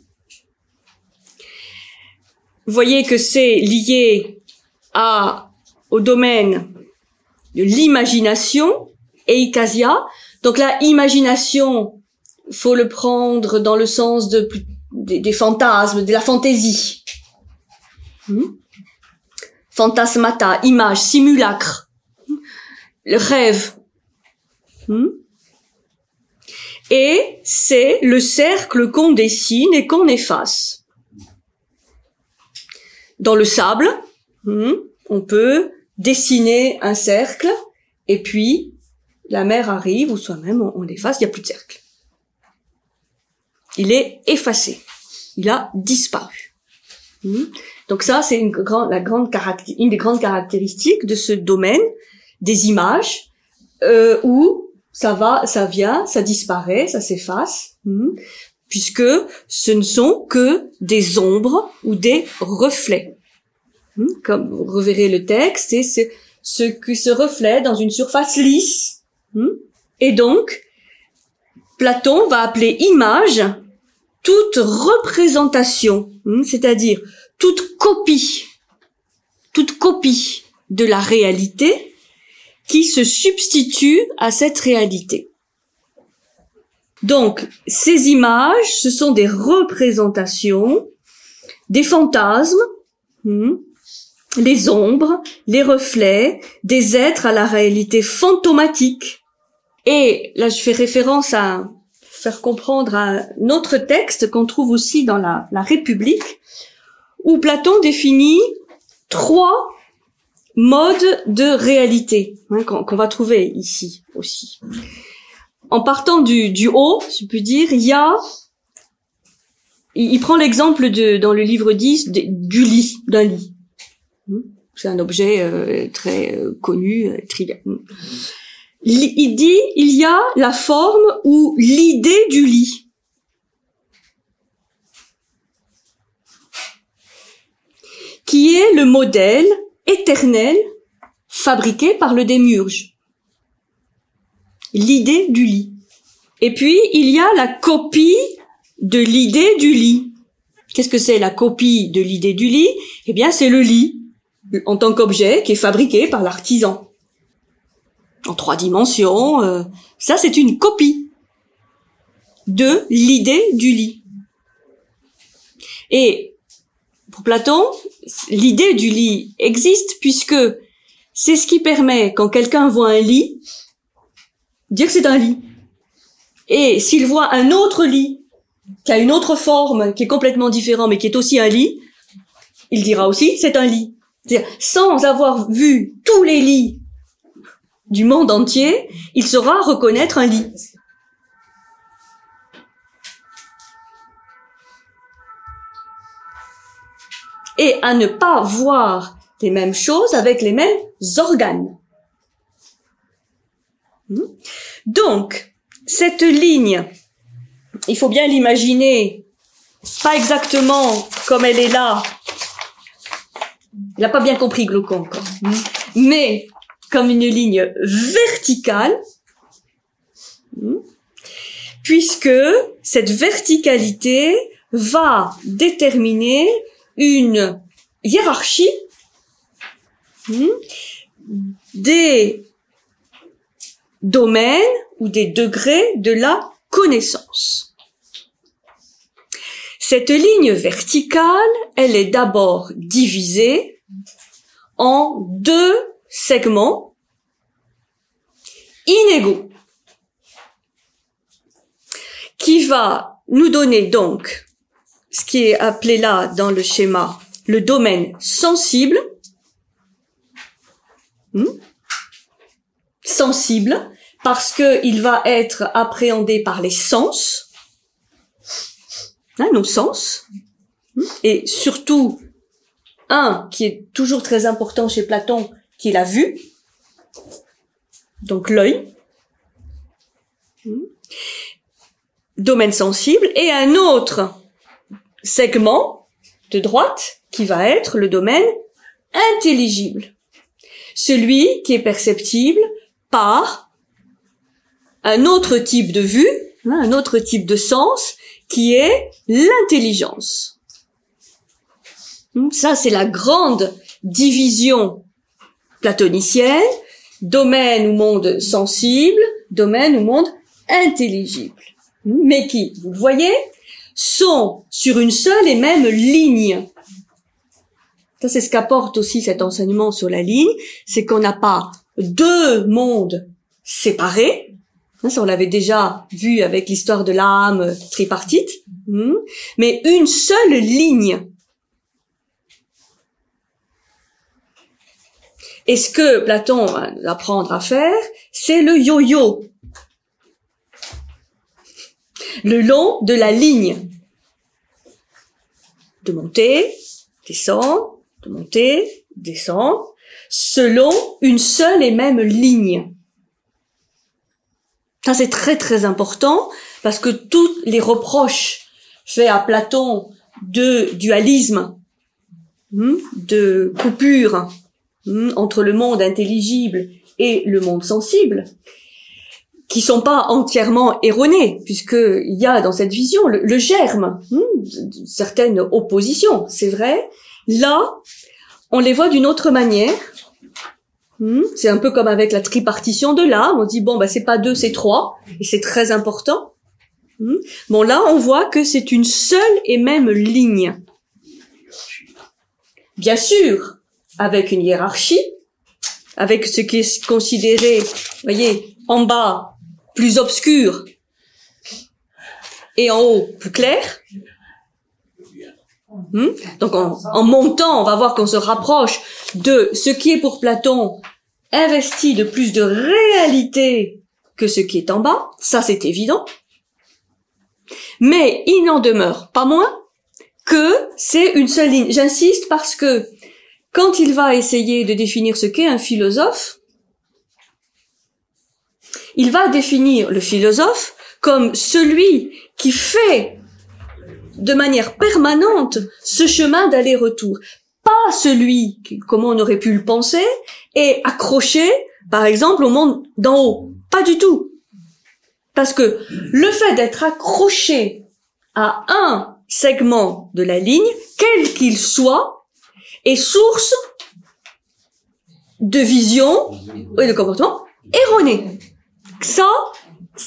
Vous voyez que c'est lié à, au domaine de l'imagination, eikasia. Donc la imagination, faut le prendre dans le sens de, des, fantasmes, de la fantaisie. Hmm? Fantasmata, image, simulacre, le rêve. Hmm? Et c'est le cercle qu'on dessine et qu'on efface. Dans le sable, hmm, on peut dessiner un cercle et puis la mer arrive ou soi-même on, on l'efface, il n'y a plus de cercle. Il est effacé. Il a disparu. Hmm. Donc ça, c'est une, grande, grande une des grandes caractéristiques de ce domaine des images euh, où ça va, ça vient, ça disparaît, ça s'efface, hmm. puisque ce ne sont que des ombres ou des reflets. Hmm. Comme vous reverrez le texte, c'est ce qui se reflète dans une surface lisse. Et donc, Platon va appeler image toute représentation, hmm, c'est-à-dire toute copie, toute copie de la réalité qui se substitue à cette réalité. Donc, ces images, ce sont des représentations, des fantasmes, hmm, les ombres, les reflets, des êtres à la réalité fantomatique. Et là, je fais référence à faire comprendre un autre texte qu'on trouve aussi dans la, République, où Platon définit trois modes de réalité hein, qu'on va trouver ici aussi. En partant du, du haut, je peux dire, il y a, il, prend l'exemple de dans le livre 10 du lit, d'un lit. Hmm? C'est un objet euh, très euh, connu, euh, trivial il dit il y a la forme ou l'idée du lit. qui est le modèle éternel fabriqué par le démiurge. L'idée du lit. Et puis, il y a la copie de l'idée du lit. Qu'est-ce que c'est la copie de l'idée du lit? Eh bien, c'est le lit, en tant qu'objet qui est fabriqué par l'artisan en trois dimensions. Euh, ça, c'est une copie de l'idée du lit. Et pour Platon, l'idée du lit existe puisque c'est ce qui permet, quand quelqu'un voit un lit, dire que c'est un lit. Et s'il voit un autre lit, qui a une autre forme, qui est complètement différent, mais qui est aussi un lit, il dira aussi c'est un lit. C'est-à-dire, sans avoir vu tous les lits du monde entier, il saura reconnaître un lit. Et à ne pas voir les mêmes choses avec les mêmes organes. Hmm? Donc, cette ligne, il faut bien l'imaginer, pas exactement comme elle est là. Il n'a pas bien compris Glaucon encore. Hmm? Mais comme une ligne verticale, puisque cette verticalité va déterminer une hiérarchie des domaines ou des degrés de la connaissance. Cette ligne verticale, elle est d'abord divisée en deux segments inégaux qui va nous donner donc ce qui est appelé là dans le schéma le domaine sensible, hmm, sensible, parce que il va être appréhendé par les sens, hein, nos sens, hmm, et surtout un qui est toujours très important chez Platon, qu'il a vu, donc l'œil, domaine sensible, et un autre segment de droite qui va être le domaine intelligible. Celui qui est perceptible par un autre type de vue, hein, un autre type de sens, qui est l'intelligence. Ça, c'est la grande division platonicienne, domaine ou monde sensible, domaine ou monde intelligible. Mais qui, vous le voyez, sont sur une seule et même ligne. Ça, c'est ce qu'apporte aussi cet enseignement sur la ligne, c'est qu'on n'a pas deux mondes séparés. Hein, ça, on l'avait déjà vu avec l'histoire de l'âme tripartite. Hmm, mais une seule ligne Et ce que Platon va apprendre à faire, c'est le yo-yo. Le long de la ligne. De monter, descendre, de monter, descendre, selon une seule et même ligne. Ça, c'est très très important parce que tous les reproches faits à Platon de dualisme, hmm, de coupure, entre le monde intelligible et le monde sensible, qui sont pas entièrement erronés, puisqu'il y a dans cette vision le, germe hmm, certaines oppositions, c'est vrai. Là, on les voit d'une autre manière. Hmm, c'est un peu comme avec la tripartition de l'âme. On dit bon, bah c'est pas deux, c'est trois, et c'est très important. Bon, là, on voit que c'est une seule et même ligne. Bien sûr, avec une hiérarchie, avec ce qui est considéré, voyez, en bas plus obscur et en haut plus clair. Hmm? Donc en, en, montant, on va voir qu'on se rapproche de ce qui est pour Platon investi de plus de réalité que ce qui est en bas, ça c'est évident. Mais il n'en demeure pas moins que c'est une seule ligne. J'insiste parce que quand il va essayer de définir ce qu'est un philosophe, il va définir le philosophe comme celui qui fait de manière permanente ce chemin d'aller-retour. Pas celui, comme on aurait pu le penser, est accroché, par exemple, au monde d'en haut. Pas du tout. Parce que le fait d'être accroché à un segment de la ligne, quel qu'il soit, est source de vision et de comportement erroné. Ça,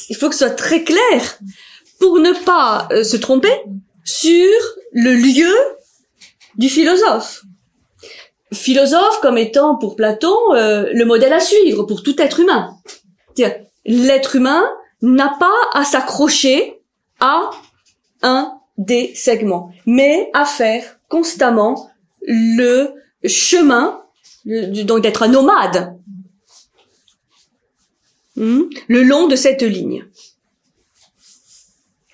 il faut que ce soit très clair pour ne pas euh, se tromper sur le lieu du philosophe. Philosophe comme étant pour Platon euh, le modèle à suivre pour tout être humain. L'être humain n'a pas à s'accrocher à un des segments, mais à faire constamment le chemin, donc d'être un nomade, hmm, le long de cette ligne.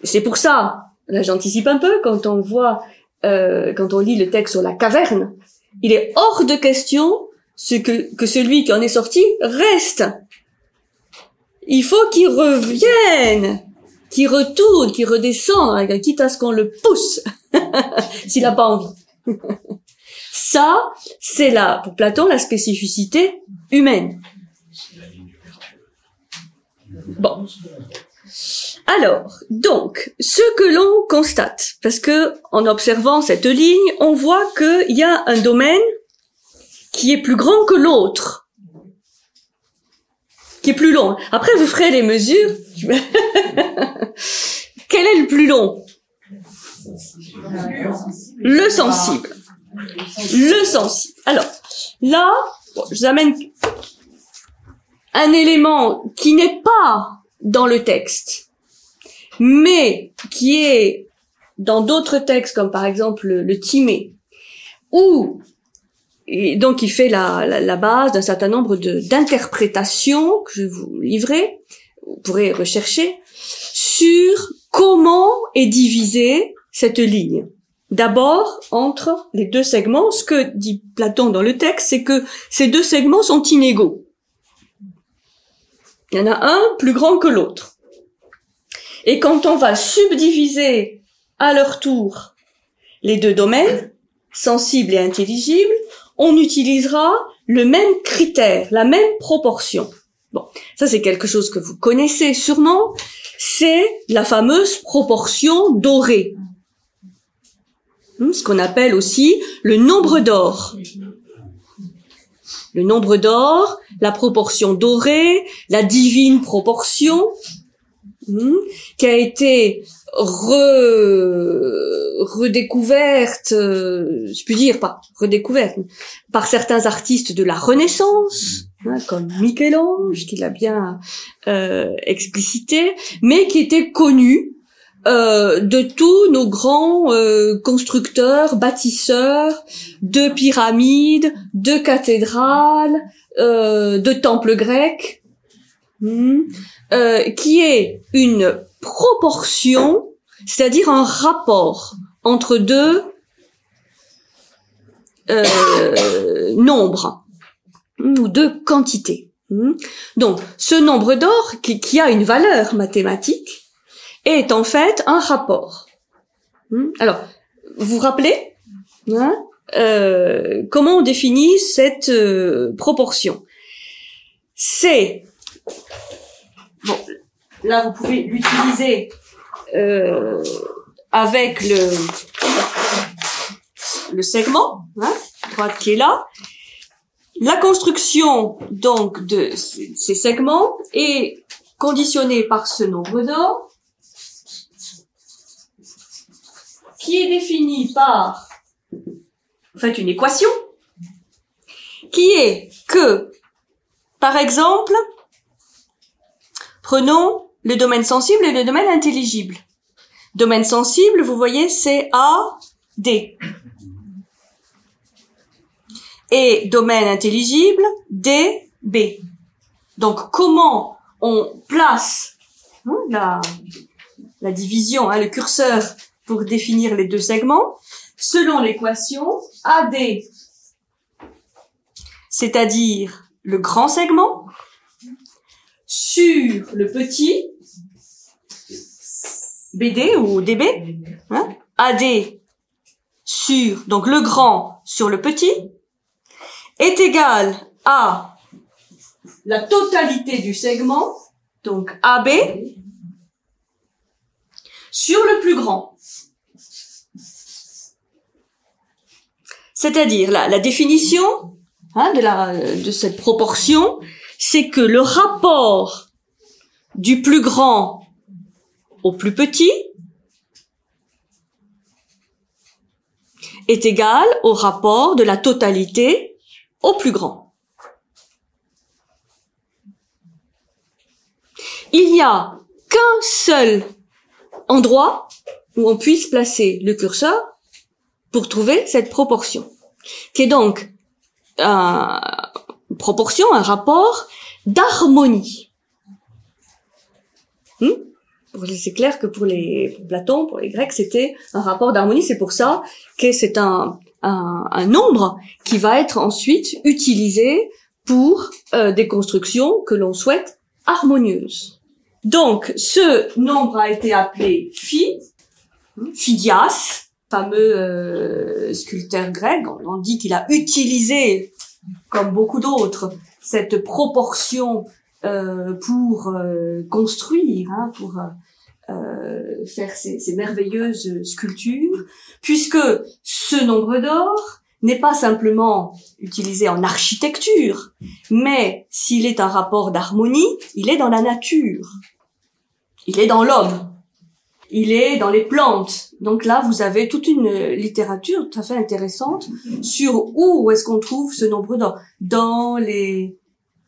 C'est pour ça, là j'anticipe un peu, quand on voit, euh, quand on lit le texte sur la caverne, il est hors de question ce que, que celui qui en est sorti reste. Il faut qu'il revienne, qu'il retourne, qu'il redescende, quitte à ce qu'on le pousse, (laughs) s'il n'a pas envie. (laughs) Ça, c'est là, pour Platon, la spécificité humaine. Bon. Alors, donc, ce que l'on constate, parce que en observant cette ligne, on voit qu'il y a un domaine qui est plus grand que l'autre, qui est plus long. Après, vous ferez les mesures. (laughs) Quel est le plus long? Le sensible. Le sens. Alors, là, je vous amène un élément qui n'est pas dans le texte, mais qui est dans d'autres textes, comme par exemple le, Timée, où et donc il fait la, la, base d'un certain nombre d'interprétations que je vais vous livrer, vous pourrez rechercher, sur comment est divisée cette ligne. D'abord, entre les deux segments, ce que dit Platon dans le texte, c'est que ces deux segments sont inégaux. Il y en a un plus grand que l'autre. Et quand on va subdiviser à leur tour les deux domaines, sensible et intelligible, on utilisera le même critère, la même proportion. Bon, ça c'est quelque chose que vous connaissez sûrement, c'est la fameuse proportion dorée. Hmm, ce qu'on appelle aussi le nombre d'or. Le nombre d'or, la proportion dorée, la divine proportion, hmm, qui a été redécouverte, euh, je puis dire pas redécouverte, par certains artistes de la Renaissance, hein, comme Michel-Ange, qui l'a bien euh, explicité, mais qui était connu euh, de tous nos grands constructeurs, bâtisseurs de pyramides, de cathédrales, de temples grecs, hmm, qui est une proportion, c'est-à-dire un rapport entre deux euh, nombres ou deux quantités. Donc, ce nombre d'or qui, a une valeur mathématique est en fait un rapport. Alors, vous vous rappelez hein, euh, comment on définit cette euh, proportion? C'est bon, Là, vous pouvez l'utiliser euh, avec le le segment, hein, droite qui est là. La construction donc de ces segments est conditionnée par ce nombre d'or qui est défini par en fait une équation qui est que par exemple prenons le domaine sensible et le domaine intelligible. Domaine sensible, vous voyez, c'est A, D. Et domaine intelligible, D, B. Donc, comment on place hein, la, la division, hein, le curseur pour définir les deux segments selon l'équation AD, c'est-à-dire le grand segment, sur le petit BD ou DB, hein, AD sur donc le grand sur le petit est égal à la totalité du segment donc AB sur le plus grand. C'est-à-dire la, définition hein, de, de cette proportion, c'est que le rapport du plus grand au plus petit est égal au rapport de la totalité au plus grand. Il n'y a qu'un seul endroit où on puisse placer le curseur pour trouver cette proportion, qui est donc une proportion, un rapport d'harmonie. Hmm? c'est clair que pour les Platon, pour les Grecs, c'était un rapport d'harmonie. C'est pour ça que c'est un, un, nombre qui va être ensuite utilisé pour euh, des constructions que l'on souhaite harmonieuses. Donc, ce nombre a été appelé phi, hmm, Phidias, fameux euh, sculpteur grec. On dit qu'il a utilisé, comme beaucoup d'autres, cette proportion euh, pour euh, construire, hein, pour euh, faire ces, ces, merveilleuses sculptures, puisque ce nombre d'or n'est pas simplement utilisé en architecture, mais s'il est un rapport d'harmonie, il est dans la nature, il est dans l'homme, il est dans les plantes. Donc là, vous avez toute une littérature tout à fait intéressante sur où est-ce qu'on trouve ce nombre dans les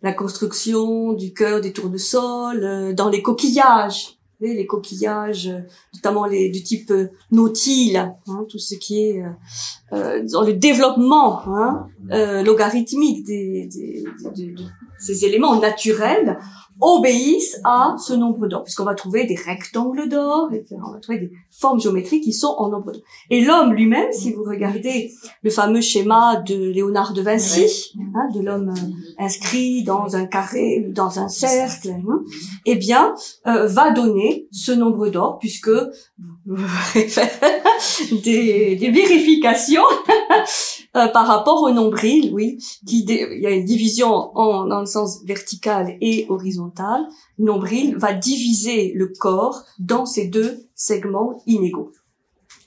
la construction du cœur des tournesols, euh, dans les coquillages, les coquillages, euh, notamment les du type euh, nautile, hein, tout ce qui est dans le développement hein, logarithmique des, des, de ces éléments naturels, obéissent à ce nombre d'or, puisqu'on va trouver des rectangles d'or, etc. On va trouver des formes géométriques qui sont en nombre d'or. Et l'homme lui-même, si vous regardez le fameux schéma de Léonard de Vinci, hein, de l'homme euh, inscrit dans un carré, dans un cercle, hein, eh bien, euh, va donner ce nombre d'or, puisque (laughs) des, des vérifications (laughs) euh, par rapport au nombril, oui, qui il y a une division en, dans le sens vertical et horizontal. Le nombril va diviser le corps dans ces deux segments inégaux,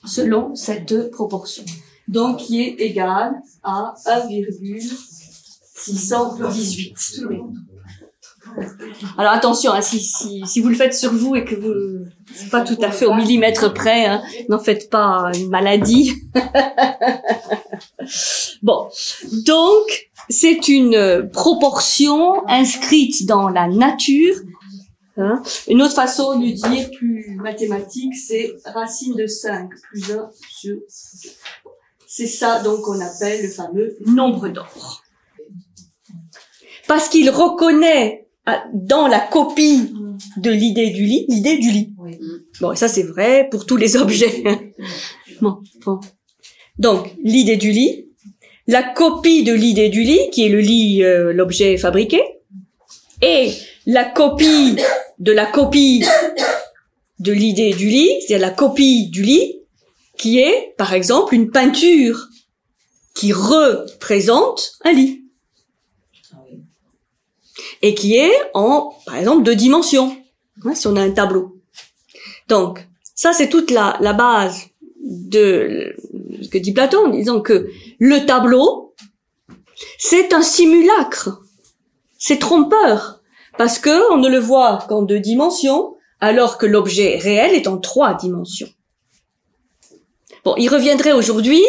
selon cette proportion. Donc, qui est égal à 1,618. Alors attention, hein, si, si, si, vous le faites sur vous et que vous c'est pas tout à fait au millimètre près, hein, n'en faites pas une maladie. (laughs) bon, donc c'est une proportion inscrite dans la nature. Hein. Une autre façon de dire plus mathématique, c'est racine de 5 plus 1 sur 2. C'est ça donc qu'on appelle le fameux nombre d'or. Parce qu'il reconnaît dans la copie de l'idée du lit, l'idée du lit. Bon, ça c'est vrai pour tous les objets. (laughs) bon, bon. Donc, l'idée du lit, la copie de l'idée du lit, qui est le lit, euh, l'objet fabriqué, et la copie de la copie de l'idée du lit, c'est-à-dire la copie du lit, qui est, par exemple, une peinture qui représente un lit et qui est en, par exemple, deux dimensions, hein, si on a un tableau. Donc, ça, c'est toute la, la base de ce que dit Platon, en disant que le tableau, c'est un simulacre, c'est trompeur, parce que on ne le voit qu'en deux dimensions, alors que l'objet réel est en trois dimensions. Bon, il reviendrait aujourd'hui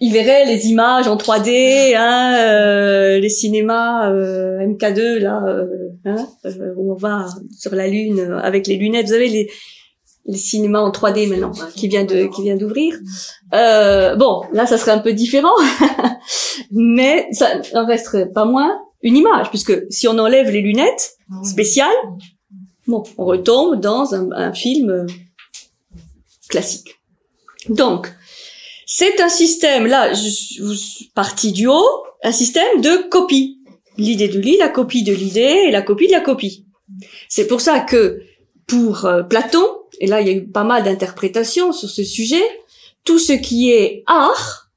il verrait les images en 3D, hein, euh, les cinémas euh, MK2 là, euh, hein, euh, où on va sur la lune avec les lunettes. Vous avez les, les cinémas en 3D maintenant qui vient de qui vient d'ouvrir. bon, là ça serait un peu différent, (laughs) mais ça n'en resterait pas moins une image, puisque si on enlève les lunettes spéciales, bon, on retombe dans un, un film classique. Donc, c'est un système, là, je, partie du haut, un système de copie. L'idée du lit, la copie de l'idée et la copie de la copie. C'est pour ça que pour euh, Platon, et là il y a eu pas mal d'interprétations sur ce sujet, tout ce qui est art,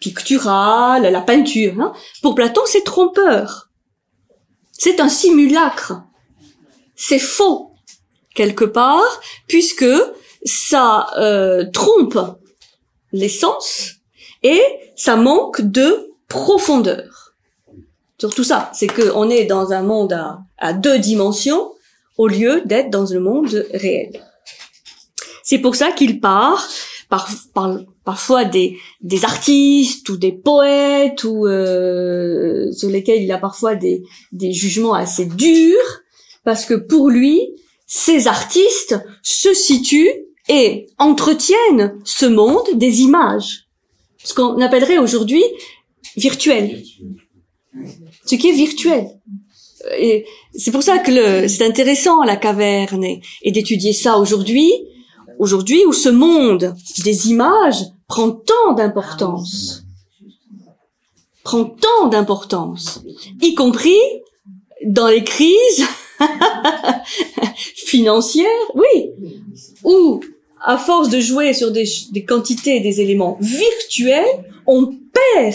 pictural, la peinture, hein, pour Platon c'est trompeur. C'est un simulacre. C'est faux, quelque part, puisque ça euh, trompe l'essence et ça manque de profondeur. Sur tout ça, c'est qu'on est dans un monde à, deux dimensions au lieu d'être dans le monde réel. C'est pour ça qu'il part par, parfois des, des artistes ou des poètes ou euh, sur lesquels il a parfois des, des jugements assez durs parce que pour lui, ces artistes se situent et entretiennent ce monde des images, ce qu'on appellerait aujourd'hui virtuel, ce qui est virtuel. Et c'est pour ça que c'est intéressant la caverne et, d'étudier ça aujourd'hui, aujourd'hui où ce monde des images prend tant d'importance, prend tant d'importance, y compris dans les crises (laughs) financières, oui, où à force de jouer sur des, des quantités, des éléments virtuels, on perd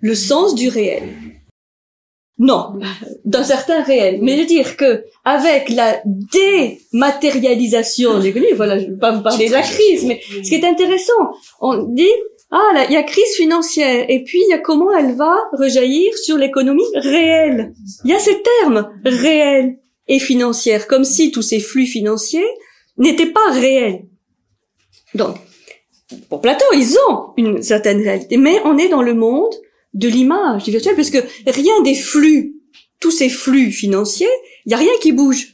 le sens du réel. Non, d'un certain réel. Mais je veux dire que avec la dématérialisation, j'ai connu, voilà, je ne vais pas vous parler de la crise, mais ce qui est intéressant, on dit, ah, là, il y a crise financière, et puis il y a comment elle va rejaillir sur l'économie réelle. Il y a ces termes réels et financière, comme si tous ces flux financiers n'étaient pas réels. Donc, pour Platon, ils ont une certaine réalité, mais on est dans le monde de l'image, du virtuel, parce que rien des flux, tous ces flux financiers, il n'y a rien qui bouge.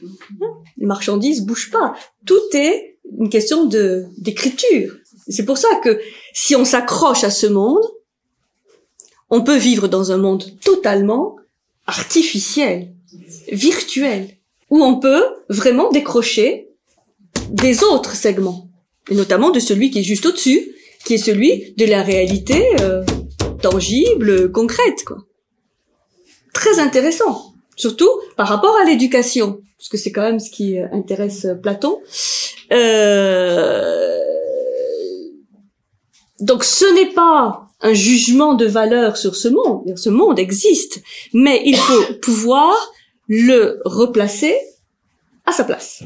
Les marchandises bougent pas. Tout est une question de d'écriture. C'est pour ça que si on s'accroche à ce monde, on peut vivre dans un monde totalement artificiel, virtuel, où on peut vraiment décrocher des autres segments, et notamment de celui qui est juste au-dessus, qui est celui de la réalité euh, tangible, concrète, quoi. Très intéressant, surtout par rapport à l'éducation, parce que c'est quand même ce qui euh, intéresse Platon. Euh... Donc ce n'est pas un jugement de valeur sur ce monde. Ce monde existe, mais il faut (coughs) pouvoir le replacer à sa place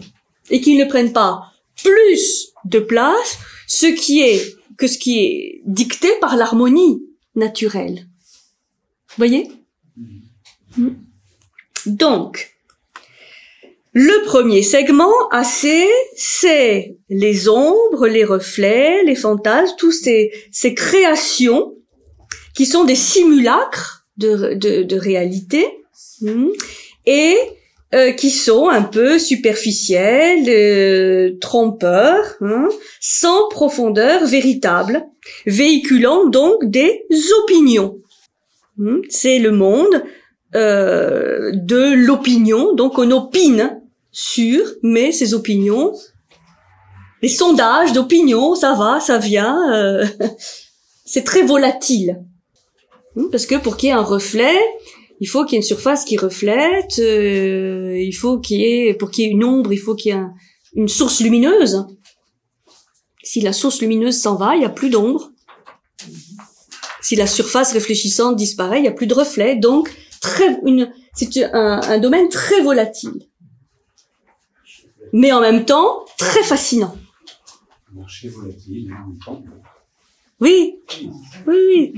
et qu'il ne prenne pas plus de place ce qui est que ce qui est dicté par l'harmonie naturelle. Vous voyez hmm. Donc, le premier segment assez, c'est les ombres, les reflets, les fantasmes, tous ces, ces créations qui sont des simulacres de, de, réalité hmm, et euh, qui sont un peu superficiels, euh, trompeurs, hein, sans profondeur véritable, véhiculant donc des opinions. Hmm, c'est le monde euh, de l'opinion, donc on opine sur, mais ces opinions, les sondages d'opinion, ça va, ça vient, euh, (laughs) c'est très volatile. Hmm, parce que pour qu'il y ait un reflet, il faut qu'il y ait une surface qui reflète, euh, il faut qu'il y ait, pour qu'il y ait une ombre, il faut qu'il y ait une source lumineuse. Si la source lumineuse s'en va, il n'y a plus d'ombre. Si la surface réfléchissante disparaît, il n'y a plus de reflet. Donc, très, une, c'est un, un domaine très volatile mais en même temps très fascinant. Oui, oui, oui.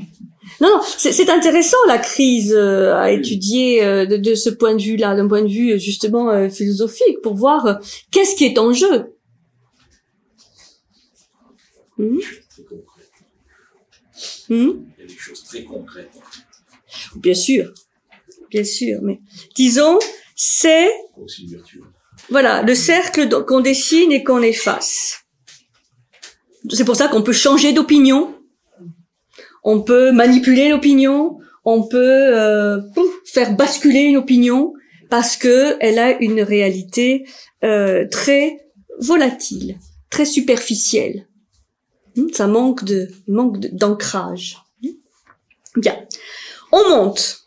Non, non, c'est intéressant la crise euh, à étudier euh, de, ce point de vue-là, d'un point de vue justement euh, philosophique, pour voir qu'est-ce qui est en jeu. Hmm? Hmm? Il y a des choses très concrètes. Bien sûr, bien sûr, mais disons, c'est voilà, le cercle qu'on dessine et qu'on efface. C'est pour ça qu'on peut changer d'opinion, on peut manipuler l'opinion, on peut euh, faire basculer une opinion parce que elle a une réalité euh, très volatile, très superficielle. Hmm, ça manque de manque d'ancrage. Bien, on monte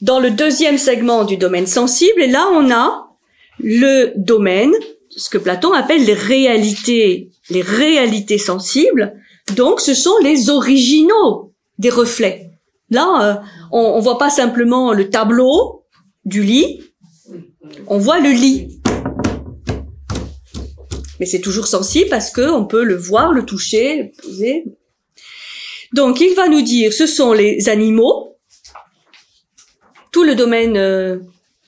dans le deuxième segment du domaine sensible, et là on a le domaine, ce que Platon appelle les réalités, les réalités sensibles. Donc ce sont les originaux des reflets. Là, euh, on, on voit pas simplement le tableau du lit, on voit le lit. Mais c'est toujours sensible parce que on peut le voir, le toucher, le poser. Donc il va nous dire, ce sont les animaux, tout le domaine euh,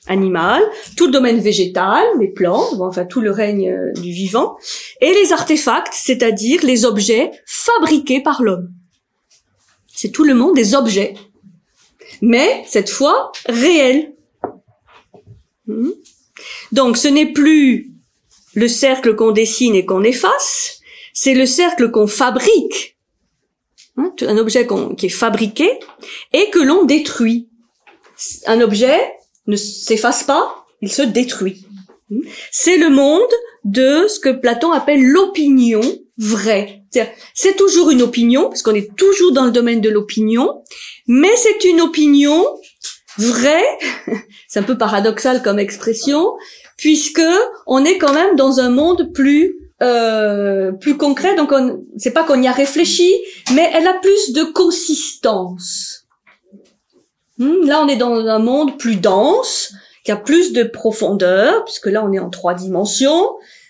animal, tout le domaine végétal, les plantes, enfin tout le règne euh, du vivant, et les artefacts, c'est-à-dire les objets fabriqués par l'homme. C'est tout le monde des objets, mais cette fois réels. Hmm. Donc ce n'est plus le cercle qu'on dessine et qu'on efface, c'est le cercle qu'on fabrique, hein, un objet qui est fabriqué et que l'on détruit un objet ne s'efface pas, il se détruit. C'est le monde de ce que Platon appelle l'opinion vraie. C'est toujours une opinion, parce qu'on est toujours dans le domaine de l'opinion, mais c'est une opinion vraie, (laughs) c'est un peu paradoxal comme expression, puisque on est quand même dans un monde plus euh, plus concret, donc c'est pas qu'on y a réfléchi, mais elle a plus de consistance. Hmm, là, on est dans un monde plus dense, qui a plus de profondeur, puisque là, on est en trois dimensions,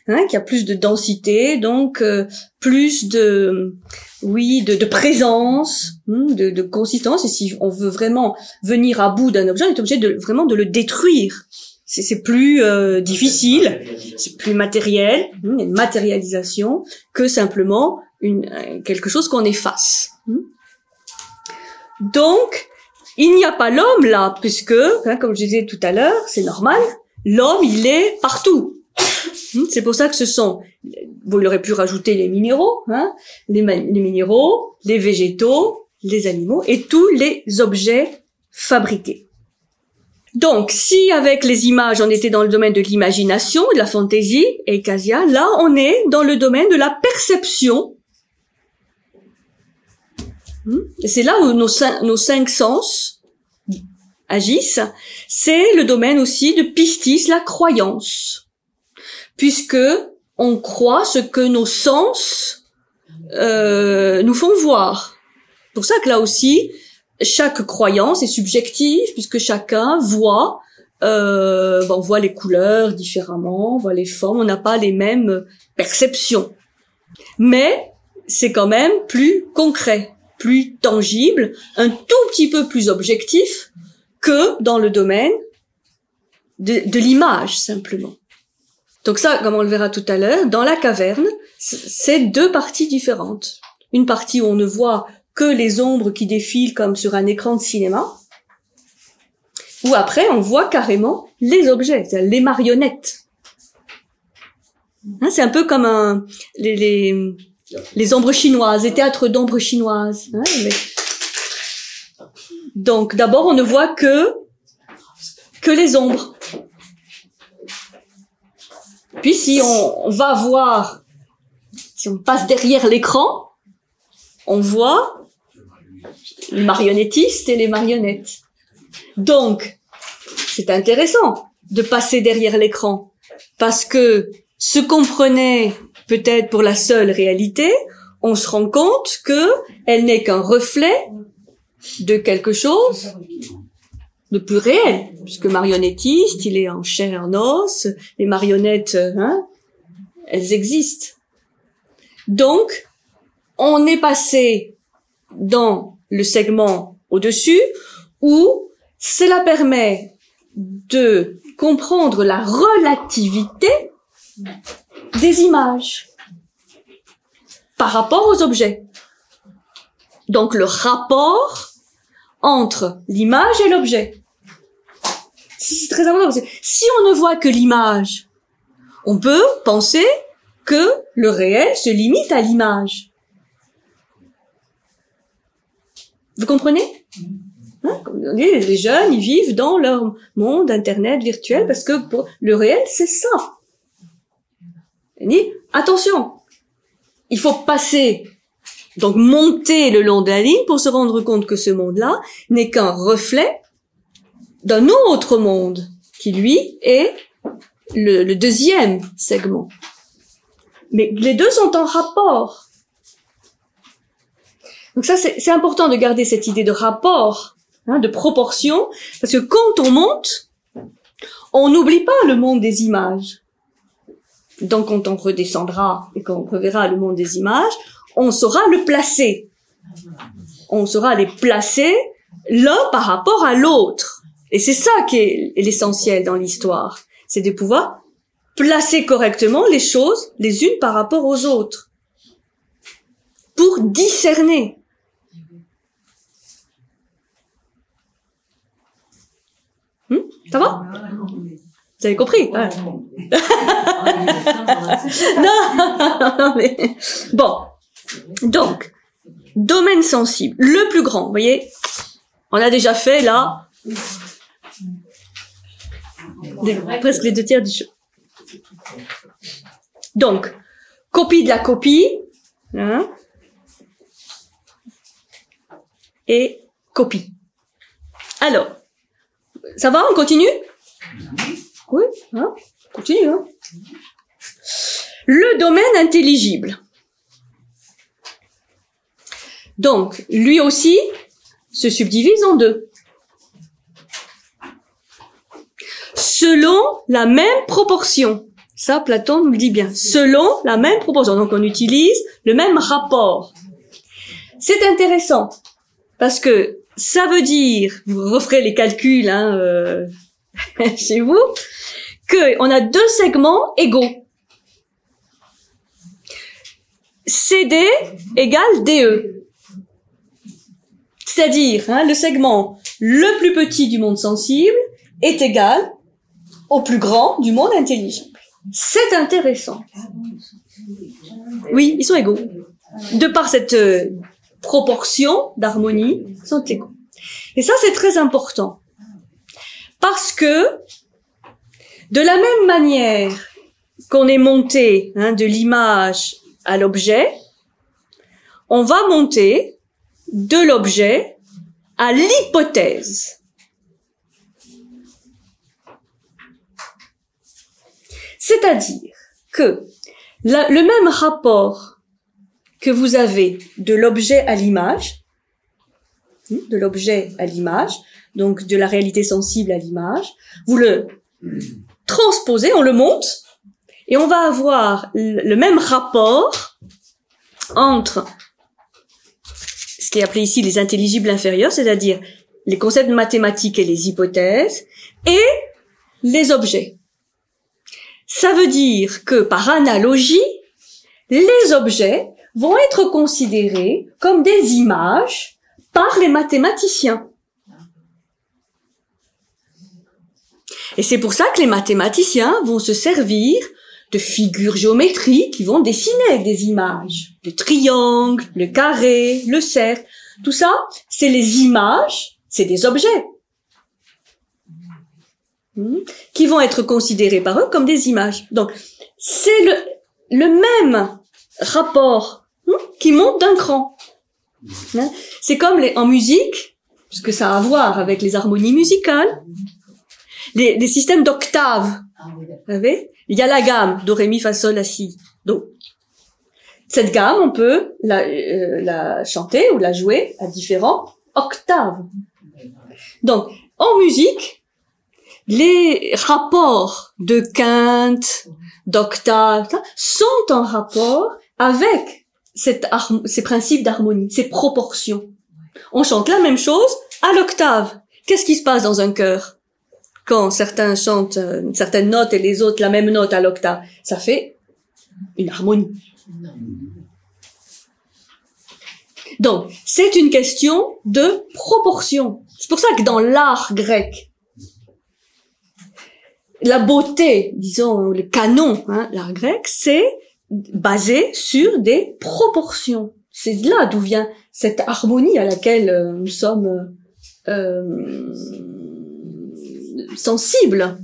hein, qui a plus de densité, donc euh, plus de, oui, de, de présence, hmm, de, de, consistance. Et si on veut vraiment venir à bout d'un objet, on est obligé de vraiment de le détruire. C'est plus euh, difficile, c'est plus matériel, hmm, une matérialisation que simplement une euh, quelque chose qu'on efface. Donc, il n'y a pas l'homme là, puisque, hein, comme je disais tout à l'heure, c'est normal, l'homme, il est partout. Hmm, c'est pour ça que ce sont, vous l'aurez pu rajouter les minéraux, hein, les, les minéraux, les végétaux, les animaux et tous les objets fabriqués. Donc, si avec les images, on était dans le domaine de l'imagination, de la fantaisie, et Casia, là, on est dans le domaine de la perception. C'est là où nos cinq sens agissent. C'est le domaine aussi de pistis, la croyance. Puisque on croit ce que nos sens euh, nous font voir. Pour ça que là aussi, chaque croyance est subjective puisque chacun voit, euh, ben, on voit les couleurs différemment, on voit les formes, on n'a pas les mêmes perceptions. Mais c'est quand même plus concret, plus tangible, un tout petit peu plus objectif que dans le domaine de, l'image simplement. Donc ça, comme on le verra tout à l'heure, dans la caverne, c'est deux parties différentes. Une partie où on ne voit que les ombres qui défilent comme sur un écran de cinéma, ou après on voit carrément les objets, les marionnettes. Hein, c'est un peu comme un, les, les, les ombres chinoises, les théâtres d'ombres chinoises. hein, Donc d'abord on ne voit que que les ombres. Puis si on, va voir, si on passe derrière l'écran, on voit les marionnettistes et les marionnettes. Donc, c'est intéressant de passer derrière l'écran parce que ce qu'on prenait peut-être pour la seule réalité, on se rend compte que elle n'est qu'un reflet de quelque chose de plus réel, puisque marionnettiste, il est en chair et en os, les marionnettes, hein, elles existent. Donc, on est passé dans le segment au-dessus où cela permet de comprendre la relativité des images par rapport aux objets. Donc le rapport entre l'image et l'objet. C'est très important. Si on ne voit que l'image, on peut penser que le réel se limite à l'image. Vous comprenez? Hein, Les jeunes, vivent dans leur monde Internet virtuel parce que le réel, c'est ça. Dit, attention, il faut passer, donc monter le long de la ligne pour se rendre compte que ce monde-là n'est qu'un reflet d'un autre monde qui, lui, est le, deuxième segment. Mais les deux sont en rapport. Donc ça, c'est c'est important de garder cette idée de rapport, hein, de proportion, parce que quand on monte, on n'oublie pas le monde des images. Donc quand on redescendra et qu'on reverra le monde des images, on saura le placer. On saura les placer l'un par rapport à l'autre. Et c'est ça qui est l'essentiel dans l'histoire. C'est de pouvoir placer correctement les choses les unes par rapport aux autres. Pour discerner. Hmm? Ça va? Vous avez compris (laughs) non, (laughs) non, mais bon. Donc, domaine sensible, le plus grand. Vous voyez, on a déjà fait là presque les deux tiers du show. Donc, copie de la copie, hein, et copie. Alors, ça va, on continue? Oui, hein, continue. Hein. Le domaine intelligible. Donc, lui aussi se subdivise en deux. Selon la même proportion. Ça, Platon nous le dit bien. Selon la même proportion. Donc, on utilise le même rapport. C'est intéressant parce que ça veut dire, vous referez les calculs hein, euh, (laughs) chez vous, que on a deux segments égaux. CD égale DE. C'est-à-dire, hein, le segment le plus petit du monde sensible est égal au plus grand du monde intelligible. C'est intéressant. Oui, ils sont égaux. De par cette euh, proportion d'harmonie, ils sont égaux. Et ça, c'est très important. Parce que, de la même manière qu'on est monté hein, de l'image à l'objet, on va monter de l'objet à l'hypothèse. C'est-à-dire que le même rapport que vous avez de l'objet à l'image, hmm, de l'objet à l'image, donc de la réalité sensible à l'image, vous le transposez, on le monte, et on va avoir le même rapport entre ce qui est appelé ici les intelligibles inférieurs, c'est-à-dire les concepts mathématiques et les hypothèses, et les objets. Ça veut dire que par analogie, les objets vont être considérés comme des images par les mathématiciens. Et c'est pour ça que les mathématiciens vont se servir de figures géométriques qui vont dessiner des images. Le triangle, le carré, le cercle. Tout ça, c'est les images, c'est des objets. Hmm, qui vont être considérés par eux comme des images. Donc, c'est le, le même rapport hmm, qui monte d'un cran. Hein, c'est comme en musique, puisque ça a à voir avec les harmonies musicales, les, les systèmes d'octaves. Vous savez Il y a la gamme do, ré, mi, fa, sol, la, si, do. Cette gamme, on peut la, euh, la chanter ou la jouer à différents octaves. Donc, en musique, les rapports de quinte, d'octave, sont en rapport avec cette ces principes d'harmonie, ces proportions. On chante la même chose à l'octave. Qu'est-ce qui se passe dans un chœur? Quand certains chantent une certaine note et les autres la même note à l'octave Ça fait une harmonie. Donc, c'est une question de proportion. C'est pour ça que dans l'art grec, la beauté, disons, le canon, hein, l'art grec, c'est basé sur des proportions. C'est là d'où vient cette harmonie à laquelle euh, nous sommes euh, sensibles.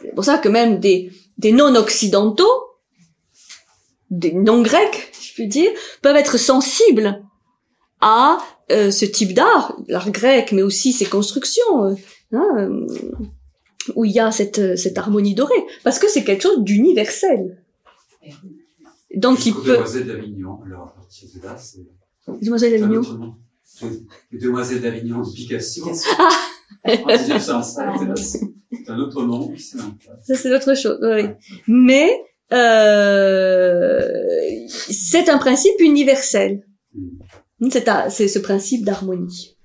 C'est pour ça que même des, des non-occidentaux, des non-grecs, je peux dire, peuvent être sensibles à euh, ce type d'art, l'art grec, mais aussi ses constructions. Hein, où il y a cette, cette harmonie dorée, parce que c'est quelque chose d'universel. Donc il peut. Demoiselles d'Avignon, alors à partir de là, c'est. Demoiselles d'Avignon. Les Demoiselles d'Avignon de Picasso. Ah. (laughs) c'est un autre nom. Ça c'est autre chose. Oui. Mais euh, c'est un principe universel. Hmm. C'est ce principe d'harmonie.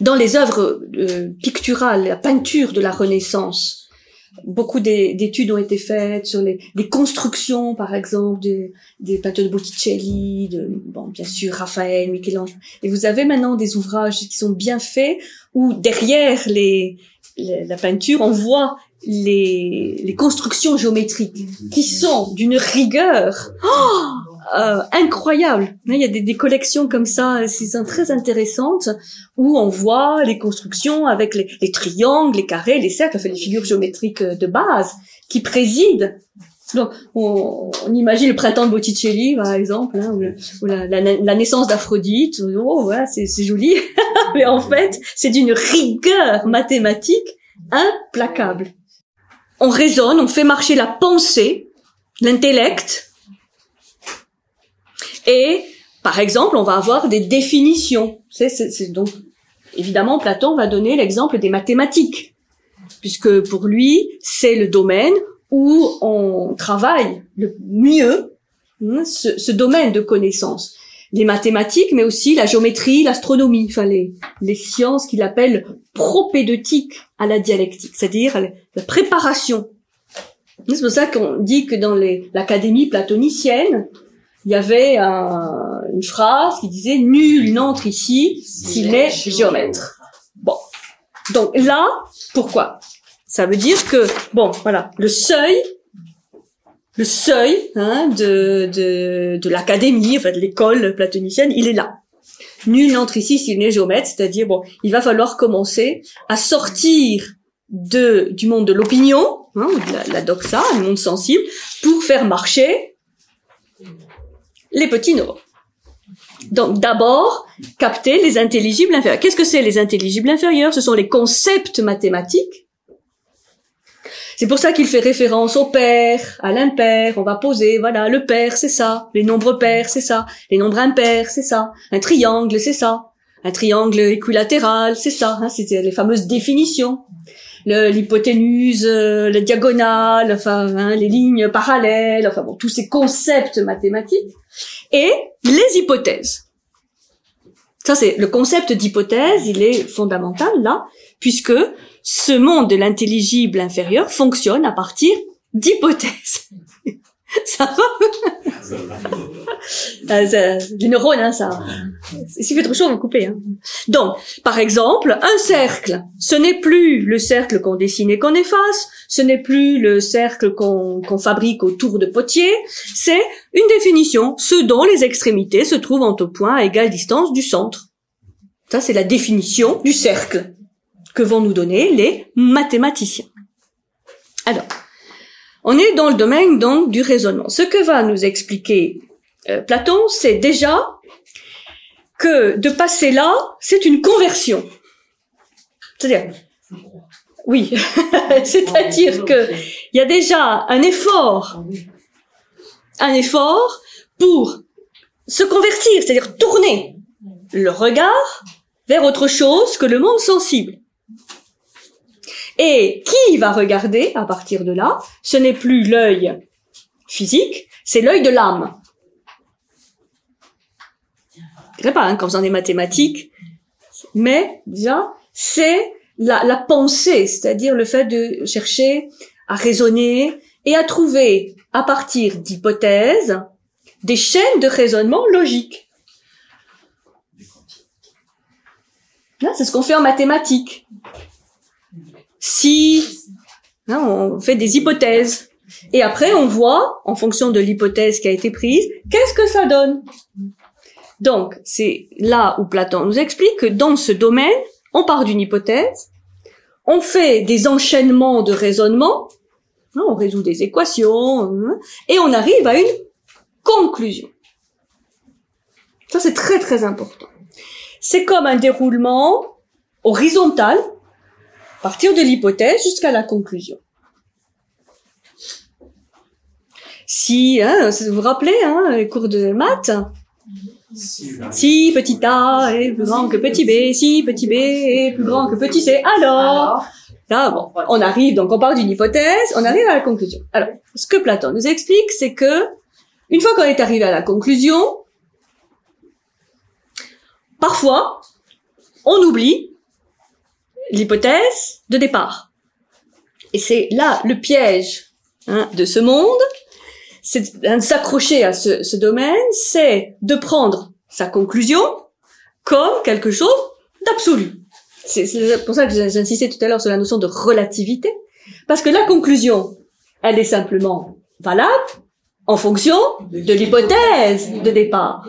Dans les œuvres euh, picturales, la peinture de la Renaissance, beaucoup d'études ont été faites sur les, constructions, par exemple, des, peintures de Botticelli, de, bon, bien sûr, Raphaël, Michel-Ange. Et vous avez maintenant des ouvrages qui sont bien faits où derrière les, la peinture, on voit les, les constructions géométriques qui sont d'une rigueur. Oh euh, incroyable. Il y a des, collections comme ça, sont très intéressantes, où on voit les constructions avec les, les triangles, les carrés, les cercles, fait les figures géométriques de base qui président. Donc, on, imagine le printemps de Botticelli, par exemple, hein, ou, la, naissance d'Aphrodite. Oh, voilà, c'est joli. (laughs) Mais en fait, c'est d'une rigueur mathématique implacable. On raisonne, on fait marcher la pensée, l'intellect, et, par exemple, on va avoir des définitions. C'est, donc, évidemment, Platon va donner l'exemple des mathématiques, puisque pour lui, c'est le domaine où on travaille le mieux hein, ce, domaine de connaissance. Les mathématiques, mais aussi la géométrie, l'astronomie, enfin les, les sciences qu'il appelle propédeutiques à la dialectique, c'est-à-dire la préparation. C'est pour ça qu'on dit que dans l'académie platonicienne, il y avait une phrase qui disait nul n'entre ici s'il est géomètre. Bon. Donc là, pourquoi? Ça veut dire que bon, voilà, le seuil le seuil hein, de, de, de l'académie, enfin de l'école platonicienne, il est là. Nul n'entre ici s'il n'est géomètre, c'est-à-dire bon, il va falloir commencer à sortir de du monde de l'opinion, hein, de la, la doxa, le monde sensible, pour faire marcher les petits neurones. Donc d'abord, capter les intelligibles inférieurs. Qu'est-ce que c'est les intelligibles inférieurs? Ce sont les concepts mathématiques. C'est pour ça qu'il fait référence au pair, à l'impair. On va poser, voilà, le pair, c'est ça. Les nombres pairs, c'est ça. Les nombres impairs, c'est ça. Un triangle, c'est ça. Un triangle équilatéral, c'est ça. Hein, C'était les fameuses définitions. L'hypoténuse, euh, la diagonale, enfin, hein, les lignes parallèles, enfin bon, tous ces concepts mathématiques. Et les hypothèses. Ça, c'est le concept d'hypothèse, il est fondamental là, puisque ce monde de l'intelligible inférieur fonctionne à partir d'hypothèses. (laughs) ça va (laughs) Ah, Du neurone, hein, ça. S'il fait trop chaud, on va couper. Hein. Donc, par exemple, un cercle, ce n'est plus le cercle qu'on dessine et qu'on efface, ce n'est plus le cercle qu'on fabrique autour de potiers, c'est une définition, ce dont les extrémités se trouvent en tout point à égale distance du centre. Ça, c'est la définition du cercle que vont nous donner les mathématiciens. Alors, on est dans le domaine donc du raisonnement. Ce que va nous expliquer euh, Platon, c'est déjà que de passer là, c'est une conversion. C'est-à-dire, oui, (laughs) c'est-à-dire que il y a déjà un effort, un effort pour se convertir, c'est-à-dire tourner le regard vers autre chose que le monde sensible. Et qui va regarder à partir de là? Ce n'est plus l'œil physique, c'est l'œil de l'âme. Je dirais pas hein, qu'en faisant des mathématiques, mais déjà c'est la, la pensée, c'est-à-dire le fait de chercher à raisonner et à trouver à partir d'hypothèses des chaînes de raisonnement logiques. Là, c'est ce qu'on fait en mathématiques. Si hein, on fait des hypothèses et après on voit, en fonction de l'hypothèse qui a été prise, qu'est-ce que ça donne. Donc, c'est là où Platon nous explique que dans ce domaine, on part d'une hypothèse, on fait des enchaînements de raisonnement, hein, on résout des équations, hein, et on arrive à une conclusion. Ça, c'est très très important. C'est comme un déroulement horizontal, partir de l'hypothèse jusqu'à la conclusion. Si, hein, vous vous rappelez, hein, les cours de maths, si petit a est plus grand que petit b, si petit b est plus grand que petit c, alors, là, bon, on arrive, donc on part d'une hypothèse, on arrive à la conclusion. Alors, ce que Platon nous explique, c'est que, une fois qu'on est arrivé à la conclusion, parfois, on oublie l'hypothèse de départ. Et c'est là le piège hein, de ce monde, c'est de s'accrocher à ce, ce domaine, c'est de prendre sa conclusion comme quelque chose d'absolu. C'est pour ça que j'insistais tout à l'heure sur la notion de relativité, parce que la conclusion, elle est simplement valable en fonction de l'hypothèse de départ.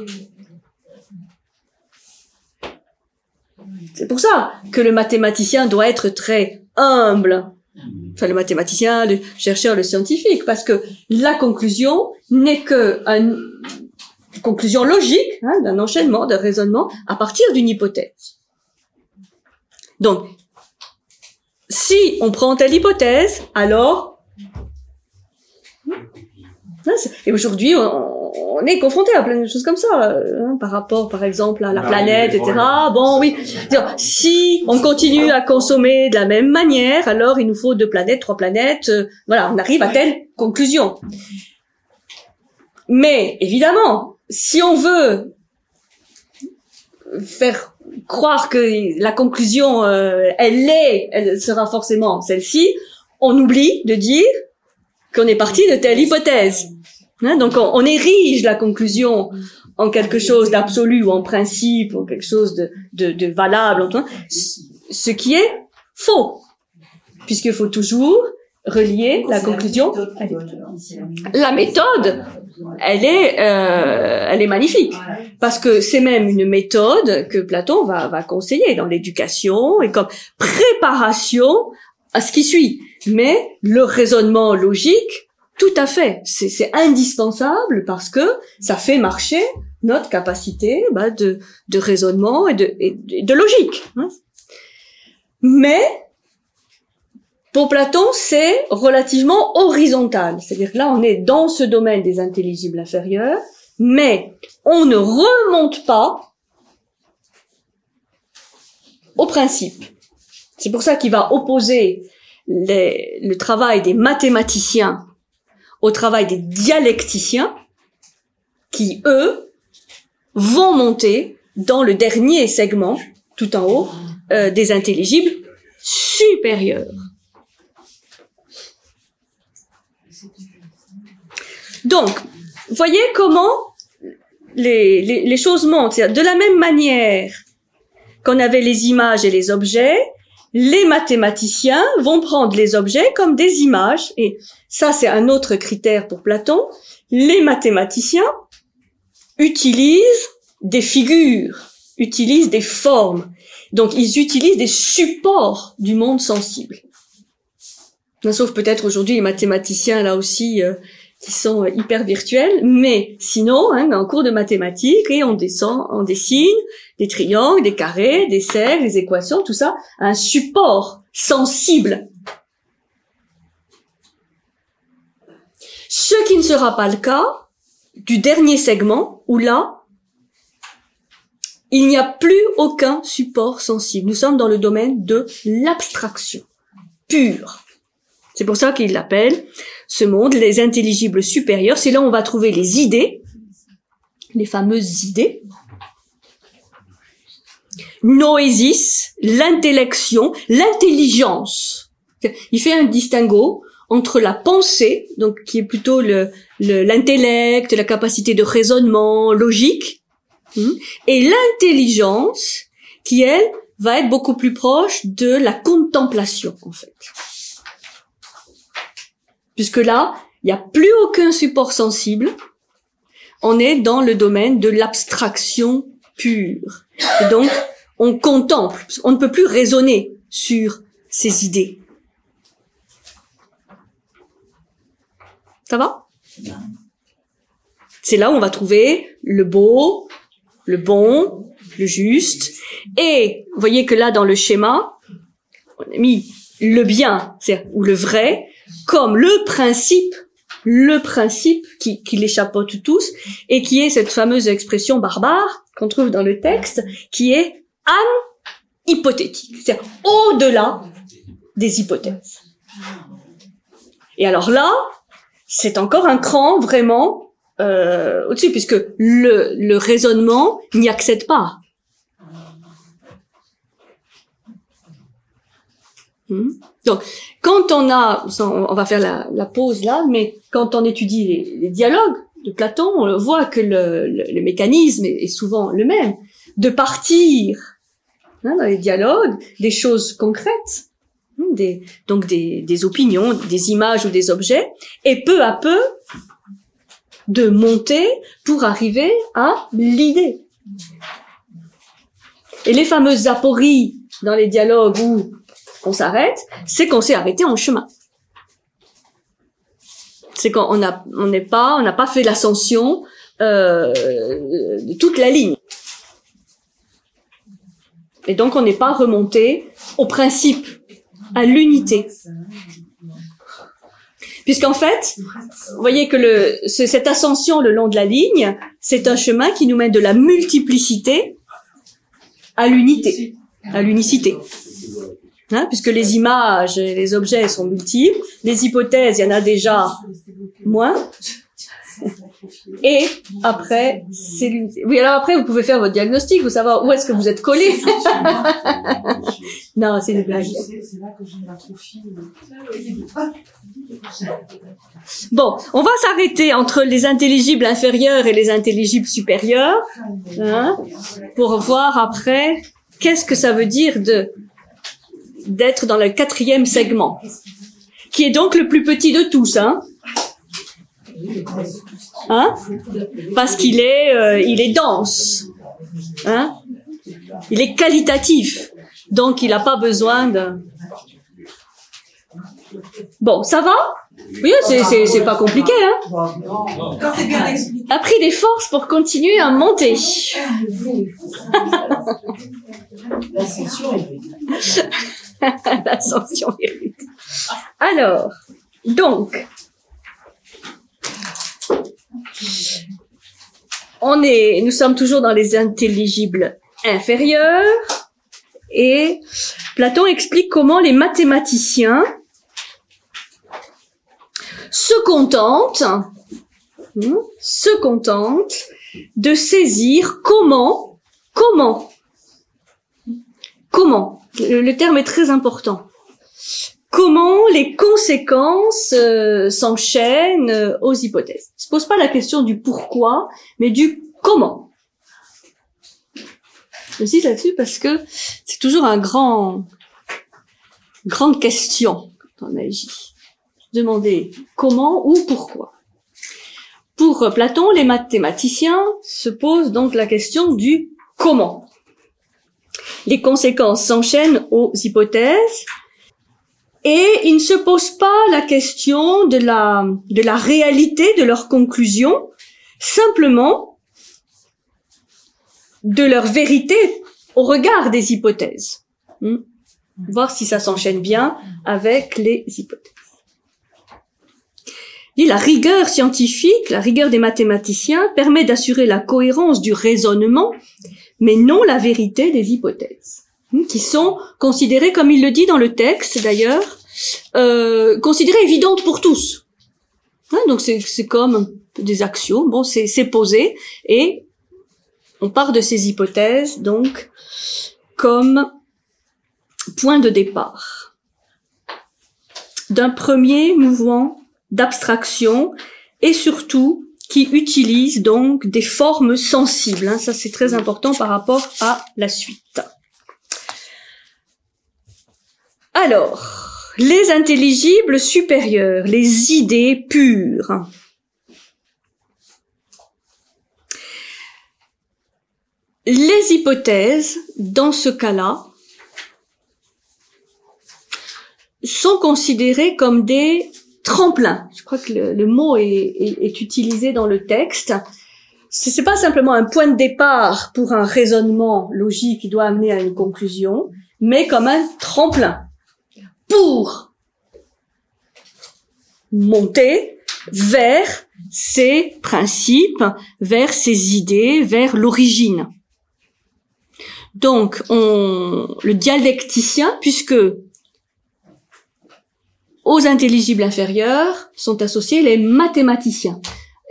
C'est pour ça que le mathématicien doit être très humble. Enfin, le mathématicien, le chercheur, le scientifique, parce que la conclusion n'est que une conclusion logique hein, d'un enchaînement, d'un raisonnement à partir d'une hypothèse. Donc, si on prend telle hypothèse, alors Hein, Et aujourd'hui, on, on est confronté à plein de choses comme ça, euh, hein, par rapport, par exemple, à la Ah, planète, etc. Bon, oui. Si on continue à consommer de la même manière, alors il nous faut deux planètes, trois planètes. euh, voilà, on arrive à telle conclusion. Mais évidemment, si on veut faire croire que la conclusion, euh, elle est, elle sera forcément celle-ci, on oublie de dire qu'on est parti de telle hypothèse. Hein, donc on, on érige la conclusion en quelque chose d'absolu ou en principe ou quelque chose de, de, de valable, ce ce qui est faux, puisqu'il faut toujours relier la conclusion. La méthode, elle est, euh, elle est magnifique. Parce que c'est même une méthode que Platon va, va conseiller dans l'éducation et comme préparation à ce qui suit. Mais le raisonnement logique, tout à fait, c'est indispensable parce que ça fait marcher notre capacité bah, de, de raisonnement et de, de- logique. hein. Mais pour Platon, c'est relativement horizontal. C'est-à-dire que là, on est dans ce domaine des intelligibles inférieurs, mais on ne remonte pas au principe. C'est pour ça qu'il va opposer le travail des mathématiciens au travail des dialecticiens, qui, eux, vont monter dans le dernier segment, tout en haut, euh, des intelligibles supérieurs. Donc, voyez comment les, les, choses montent. De la même manière qu'on avait les images et les objets, les mathématiciens vont prendre les objets comme des images. Et ça, c'est un autre critère pour Platon. Les mathématiciens utilisent des figures, utilisent des formes. Donc, ils utilisent des supports du monde sensible. Sauf peut-être aujourd'hui les mathématiciens, là aussi, euh, qui sont euh, hyper virtuels, mais sinon, hein, en cours de mathématiques, et on descend, on dessine des triangles, des carrés, des cercles, des équations, tout ça, un support sensible. Ce qui ne sera pas le cas du dernier segment, où là, il n'y a plus aucun support sensible. Nous sommes dans le domaine de l'abstraction pure. C'est pour ça qu'il l'appelle ce monde les intelligibles supérieurs. C'est là où on va trouver les idées, les fameuses idées. Noésis, l'intellection, l'intelligence. Il fait un distinguo entre la pensée, donc qui est plutôt le le- l'intellect, la capacité de raisonnement logique, hein, et l'intelligence, qui elle va être beaucoup plus proche de la contemplation en fait puisque là, il n'y a plus aucun support sensible. On est dans le domaine de l'abstraction pure. Et donc, on contemple. On ne peut plus raisonner sur ces idées. Ça va? C'est là où on va trouver le beau, le bon, le juste. Et vous voyez que là, dans le schéma, on a mis le bien, c'est ou le vrai, comme le principe, le principe qui, qui les chapeaute tous, et qui est cette fameuse expression barbare qu'on trouve dans le texte, qui est an hypothétique, c'est-à-dire au-delà des hypothèses. Et alors là, c'est encore un cran vraiment euh, au-dessus, puisque le, le raisonnement n'y accède pas. Donc, quand on a, on va faire la, pause là, mais quand on étudie les, dialogues de Platon, on voit que le, mécanisme est, souvent le même, de partir hein, dans les dialogues des choses concrètes, hein, donc des, des opinions, des images ou des objets, et peu à peu de monter pour arriver à l'idée. Et les fameuses apories dans les dialogues où on s'arrête, c'est qu'on s'est arrêté en chemin. C'est qu'on n'est pas, on n'a pas fait l'ascension euh, de toute la ligne. Et donc on n'est pas remonté au principe, à l'unité. Puisqu'en fait, vous voyez que cette ascension le long de la ligne, c'est un chemin qui nous mène de la multiplicité à l'unité, à l'unicité. Hein, puisque les images et les objets sont multiples, les hypothèses, il y en a déjà moins. Et après, c'est. Oui, alors après, vous pouvez faire votre diagnostic, vous savoir où est-ce que vous êtes collé. (laughs) non, c'est une blague. Bon, on va s'arrêter entre les intelligibles inférieurs et les intelligibles supérieurs, hein, pour voir après qu'est-ce que ça veut dire de d'être dans le quatrième segment. qui est donc le plus petit de tous, hein Hein? Parce qu'il est, euh, il est dense, hein Il est qualitatif, donc il n'a pas besoin de. Bon, ça va? Oui, c'est c'est c'est pas compliqué, hein. A pris des forces pour continuer à monter. (laughs) (laughs) L'ascension rude. Alors, donc, on est, nous sommes toujours dans les intelligibles inférieurs et Platon explique comment les mathématiciens se contentent, hmm, se contentent de saisir comment, comment, comment? Le, terme est très important. Comment les conséquences euh, s'enchaînent euh, aux hypothèses? Il se pose pas la question du pourquoi, mais du comment. J'insiste là-dessus parce que c'est toujours un grand, grande question quand on agit. Demander comment ou pourquoi. Pour Platon, les mathématiciens se posent donc la question du comment. Les conséquences s'enchaînent aux hypothèses et ils ne se posent pas la question de la, de la réalité de leurs conclusions, simplement de leur vérité au regard des hypothèses. Hmm. Voir si ça s'enchaîne bien avec les hypothèses. Et la rigueur scientifique, la rigueur des mathématiciens permet d'assurer la cohérence du raisonnement, mais non la vérité des hypothèses, hmm, qui sont considérées, comme il le dit dans le texte d'ailleurs, euh, considérées évidentes pour tous. Hein, donc c'est comme des axiomes, bon c'est c'est posé et on part de ces hypothèses donc comme point de départ d'un premier mouvement d'abstraction et surtout qui utilise donc des formes sensibles. hein. ça c'est très important par rapport à la suite. Alors, les intelligibles supérieurs, les idées pures. Les hypothèses, dans ce cas-là, sont considérées comme des tremplins. Je crois que le, mot est, utilisé dans le texte. Ce n'est pas simplement un point de départ pour un raisonnement logique qui doit amener à une conclusion, mais comme un tremplin pour monter vers ces principes, vers ces idées, vers l'origine. Donc, on, le dialecticien, puisque aux intelligibles inférieurs sont associés les mathématiciens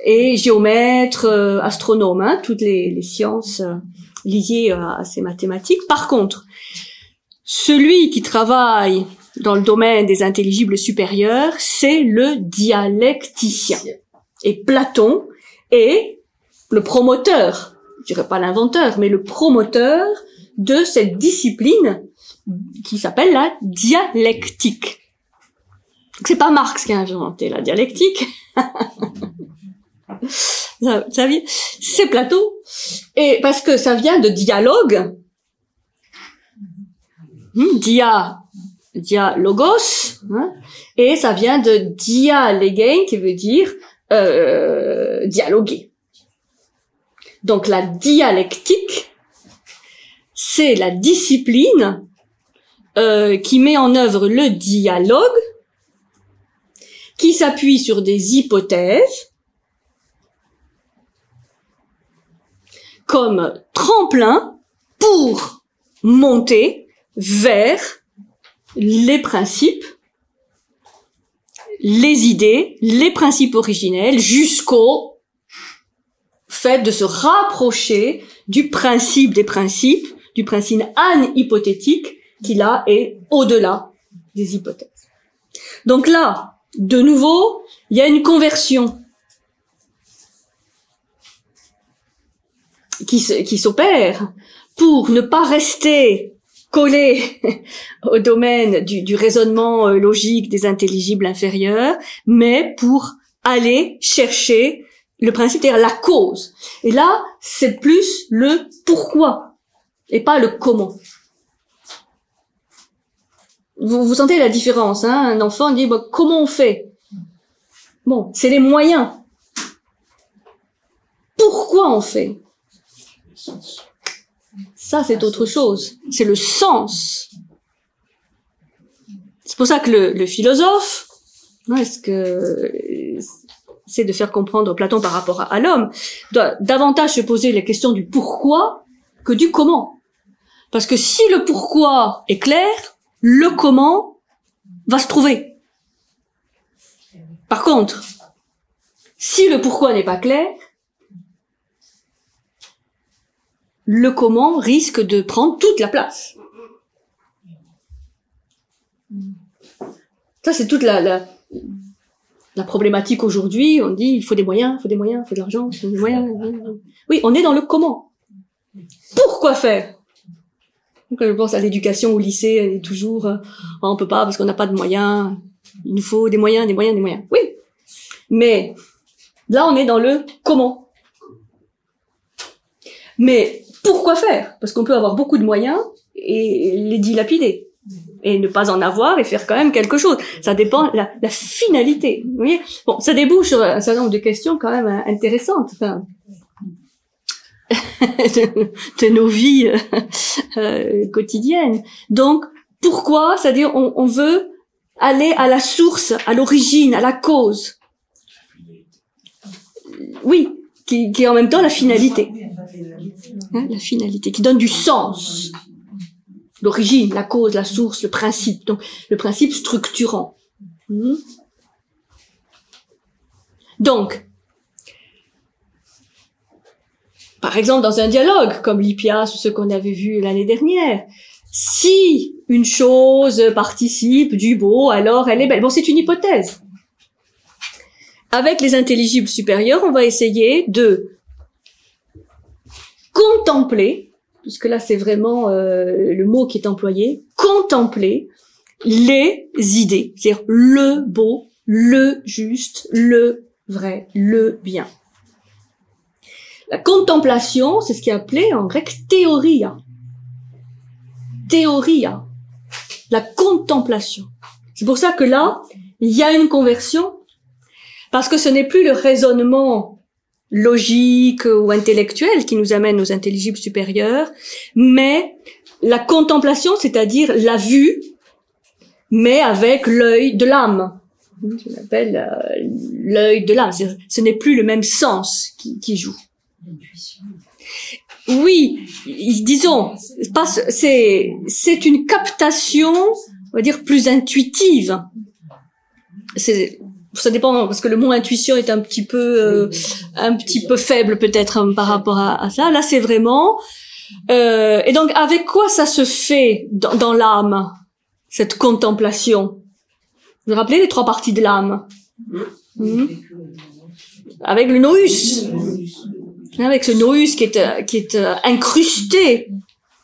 et géomètres, euh, astronomes, hein, toutes les, sciences euh, liées à, à ces mathématiques. Par contre, celui qui travaille dans le domaine des intelligibles supérieurs, c'est le dialecticien. Et Platon est le promoteur, je dirais pas l'inventeur, mais le promoteur de cette discipline qui s'appelle la dialectique. C'est pas Marx qui a inventé la dialectique. (laughs) Ça- ça vient- c'est Platon. Et parce que ça vient de dialogue. Hmm, dia, dialogos. hein, et ça vient de dialegein qui veut dire euh, dialoguer. Donc la dialectique, c'est la discipline euh, qui met en œuvre le dialogue, qui s'appuie sur des hypothèses comme tremplin pour monter vers les principes, les idées, les principes originels jusqu'au fait de se rapprocher du principe des principes, du principe hypothétique qui là est au-delà des hypothèses. Donc là, de nouveau, il y a une conversion qui s'opère pour ne pas rester coller (laughs) au domaine du, du raisonnement euh, logique des intelligibles inférieurs, mais pour aller chercher le principe, c'est-à-dire la cause. Et là, c'est plus le pourquoi et pas le comment. Vous, vous sentez la différence, hein Un enfant dit bah, comment on fait? Bon, c'est les moyens. Pourquoi on fait? Ça, c'est autre chose. C'est le sens. C'est pour ça que le, le philosophe, est-ce que c'est de faire comprendre Platon par rapport à, l'homme, doit davantage se poser la question du pourquoi que du comment. Parce que si le pourquoi est clair, le comment va se trouver. Par contre, si le pourquoi n'est pas clair, le comment risque de prendre toute la place. Ça, c'est toute la, problématique aujourd'hui. On dit, il faut des moyens, il faut des moyens, il faut de l'argent, il faut des moyens. Oui, on est dans le comment. Pourquoi faire? Quand je pense à l'éducation au lycée, elle est toujours, euh, oh, on peut pas parce qu'on n'a pas de moyens. Il nous faut des moyens, des moyens, des moyens. Oui, mais là, on est dans le comment. Mais pourquoi faire? Parce qu'on peut avoir beaucoup de moyens et les dilapider et ne pas en avoir et faire quand même quelque chose. Ça dépend la, la finalité. Vous voyez? Bon, ça débouche sur un certain nombre de questions quand même hein, intéressantes. (laughs) de, nos vies euh, quotidiennes. Donc, pourquoi? C'est-à-dire, on, on, veut aller à la source, à l'origine, à la cause. Oui, qui, qui est en même temps la finalité. Hein, la finalité, qui donne du sens l'origine, la cause, la source, le principe. Donc, le principe structurant. Hmm? Donc, par exemple, dans un dialogue, comme l'Ipias ou ce qu'on avait vu l'année dernière, si une chose participe du beau, alors elle est belle. Bon, c'est une hypothèse. Avec les intelligibles supérieurs, on va essayer de contempler puisque là c'est vraiment euh, le mot qui est employé, contempler les idées, c'est-à-dire le beau, le juste, le vrai, le bien. La contemplation, c'est ce qui est appelé en grec théoria. Théoria. La contemplation. C'est pour ça que là, il y a une conversion, parce que ce n'est plus le raisonnement logique ou intellectuelle qui nous amène aux intelligibles supérieurs, mais la contemplation, c'est-à-dire la vue, mais avec l'œil de l'âme. Je l'appelle euh, l'œil de l'âme. Ce n'est plus le même sens qui joue. Oui, disons, c'est c'est une captation, on va dire plus intuitive. C'est ça dépend parce que le mot intuition est un petit peu euh, un petit peu faible peut-être hein, par rapport à, ça. Là, c'est vraiment euh, et donc avec quoi ça se fait dans, dans l'âme cette contemplation? Vous vous rappelez les trois parties de l'âme? Hmm? Avec le nous, avec ce nous qui est est euh, incrusté,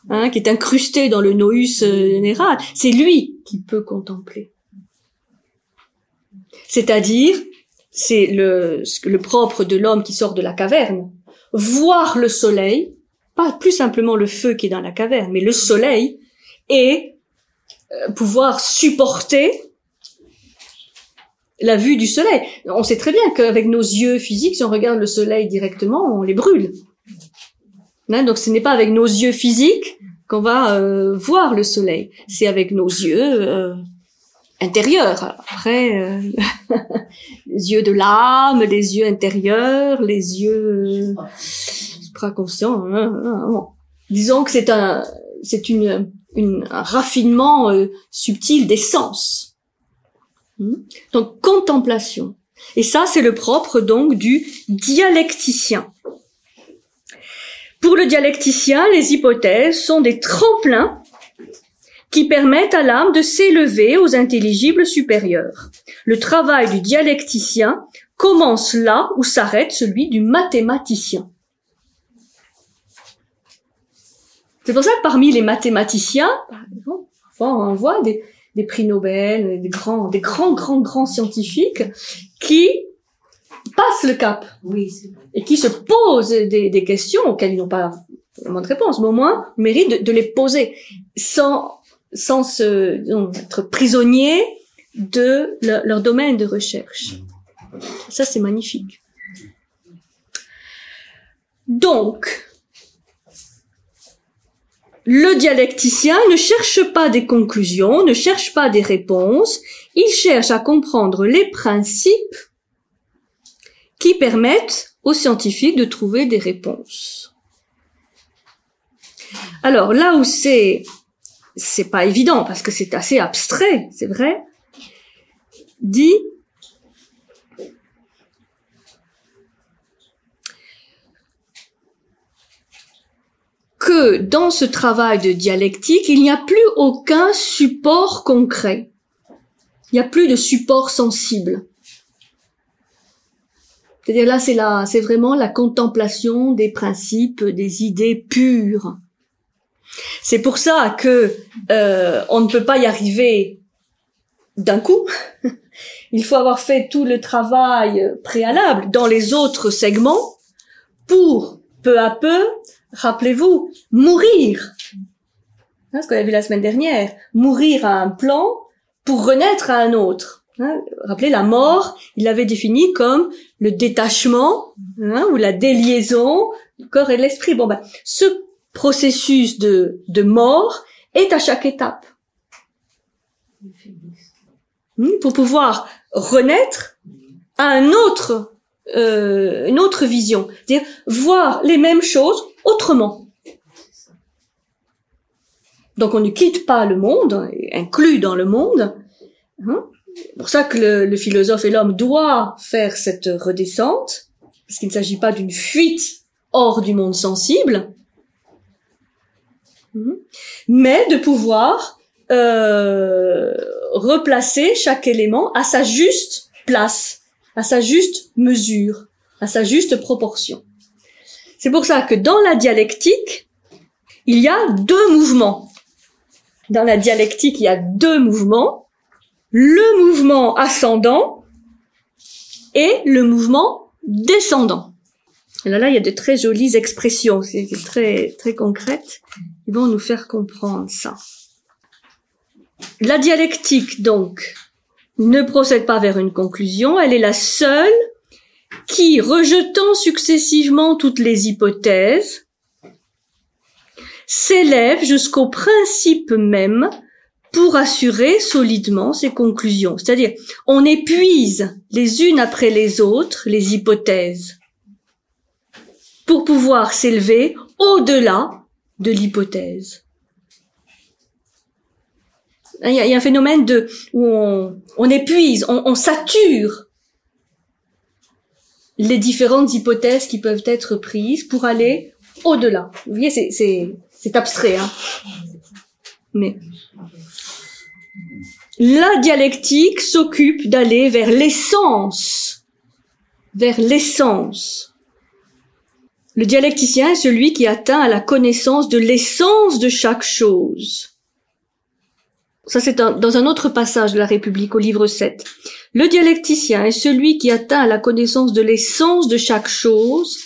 hein, qui est incrusté dans le nous euh, général. C'est lui qui peut contempler. C'est-à-dire, c'est le, le propre de l'homme qui sort de la caverne, voir le soleil, pas plus simplement le feu qui est dans la caverne, mais le soleil, et euh, pouvoir supporter la vue du soleil. On sait très bien qu'avec nos yeux physiques, si on regarde le soleil directement, on les brûle. Hein, donc ce n'est pas avec nos yeux physiques qu'on va euh, voir le soleil, c'est avec nos yeux euh, intérieur. Après, euh, (laughs) les yeux de l'âme, les yeux intérieurs, les yeux supraconscients. Hein, hein, hein, Disons que c'est un, c'est une, une, un raffinement euh, subtil des sens. Hmm? Donc contemplation. Et ça, c'est le propre donc du dialecticien. Pour le dialecticien, les hypothèses sont des tremplins qui permettent à l'âme de s'élever aux intelligibles supérieurs. Le travail du dialecticien commence là où s'arrête celui du mathématicien. C'est pour ça que parmi les mathématiciens, on voit des, des prix Nobel, des grands, des grands, grands, grands scientifiques qui passent le cap Oui, et qui se posent des, des questions auxquelles ils n'ont pas vraiment de réponse, mais au moins méritent de, de les poser sans, sans se, être prisonniers de leur, leur domaine de recherche. Ça, c'est magnifique. Donc, le dialecticien ne cherche pas des conclusions, ne cherche pas des réponses, il cherche à comprendre les principes qui permettent aux scientifiques de trouver des réponses. Alors là où c'est c'est pas évident parce que c'est assez abstrait, c'est vrai, dit que dans ce travail de dialectique, il n'y a plus aucun support concret. Il n'y a plus de support sensible. C'est-à-dire là, c'est la, c'est vraiment la contemplation des principes, des idées pures. C'est pour ça que euh, on ne peut pas y arriver d'un coup. (laughs) Il faut avoir fait tout le travail préalable dans les autres segments pour peu à peu, rappelez-vous, mourir. Hein, ce qu'on a vu la semaine dernière, mourir à un plan pour renaître à un autre. Hein, rappelez la mort, il l'avait défini comme le détachement hein, ou la déliaison du corps et de l'esprit. Bon ben, ce processus de, de mort est à chaque étape. Hmm, pour pouvoir renaître à un autre, euh, une autre vision, c'est-à-dire voir les mêmes choses autrement. Donc on ne quitte pas le monde, inclus dans le monde. Hein. C'est pour ça que le, philosophe et l'homme doit faire cette redescente, parce qu'il ne s'agit pas d'une fuite hors du monde sensible, Mhm. mais de pouvoir euh, replacer chaque élément à sa juste place, à sa juste mesure, à sa juste proportion. C'est pour ça que dans la dialectique, il y a deux mouvements. Dans la dialectique, il y a deux mouvements. Le mouvement ascendant et le mouvement descendant. Là, là, il y a de très jolies expressions, c'est très, très concrètes. Ils vont nous faire comprendre ça. La dialectique, donc, ne procède pas vers une conclusion, elle est la seule qui, rejetant successivement toutes les hypothèses, s'élève jusqu'au principe même pour assurer solidement ses conclusions. C'est-à-dire, on épuise les unes après les autres les hypothèses pour pouvoir s'élever au-delà de l'hypothèse. Il y, a, un phénomène de où on, épuise, on, sature les différentes hypothèses qui peuvent être prises pour aller au-delà. Vous voyez, c'est, abstrait, hein. Mais la dialectique s'occupe d'aller vers l'essence, vers l'essence. Le dialecticien est celui qui atteint à la connaissance de l'essence de chaque chose. Ça, c'est dans un autre passage de la République au livre 7. Le dialecticien est celui qui atteint à la connaissance de l'essence de chaque chose,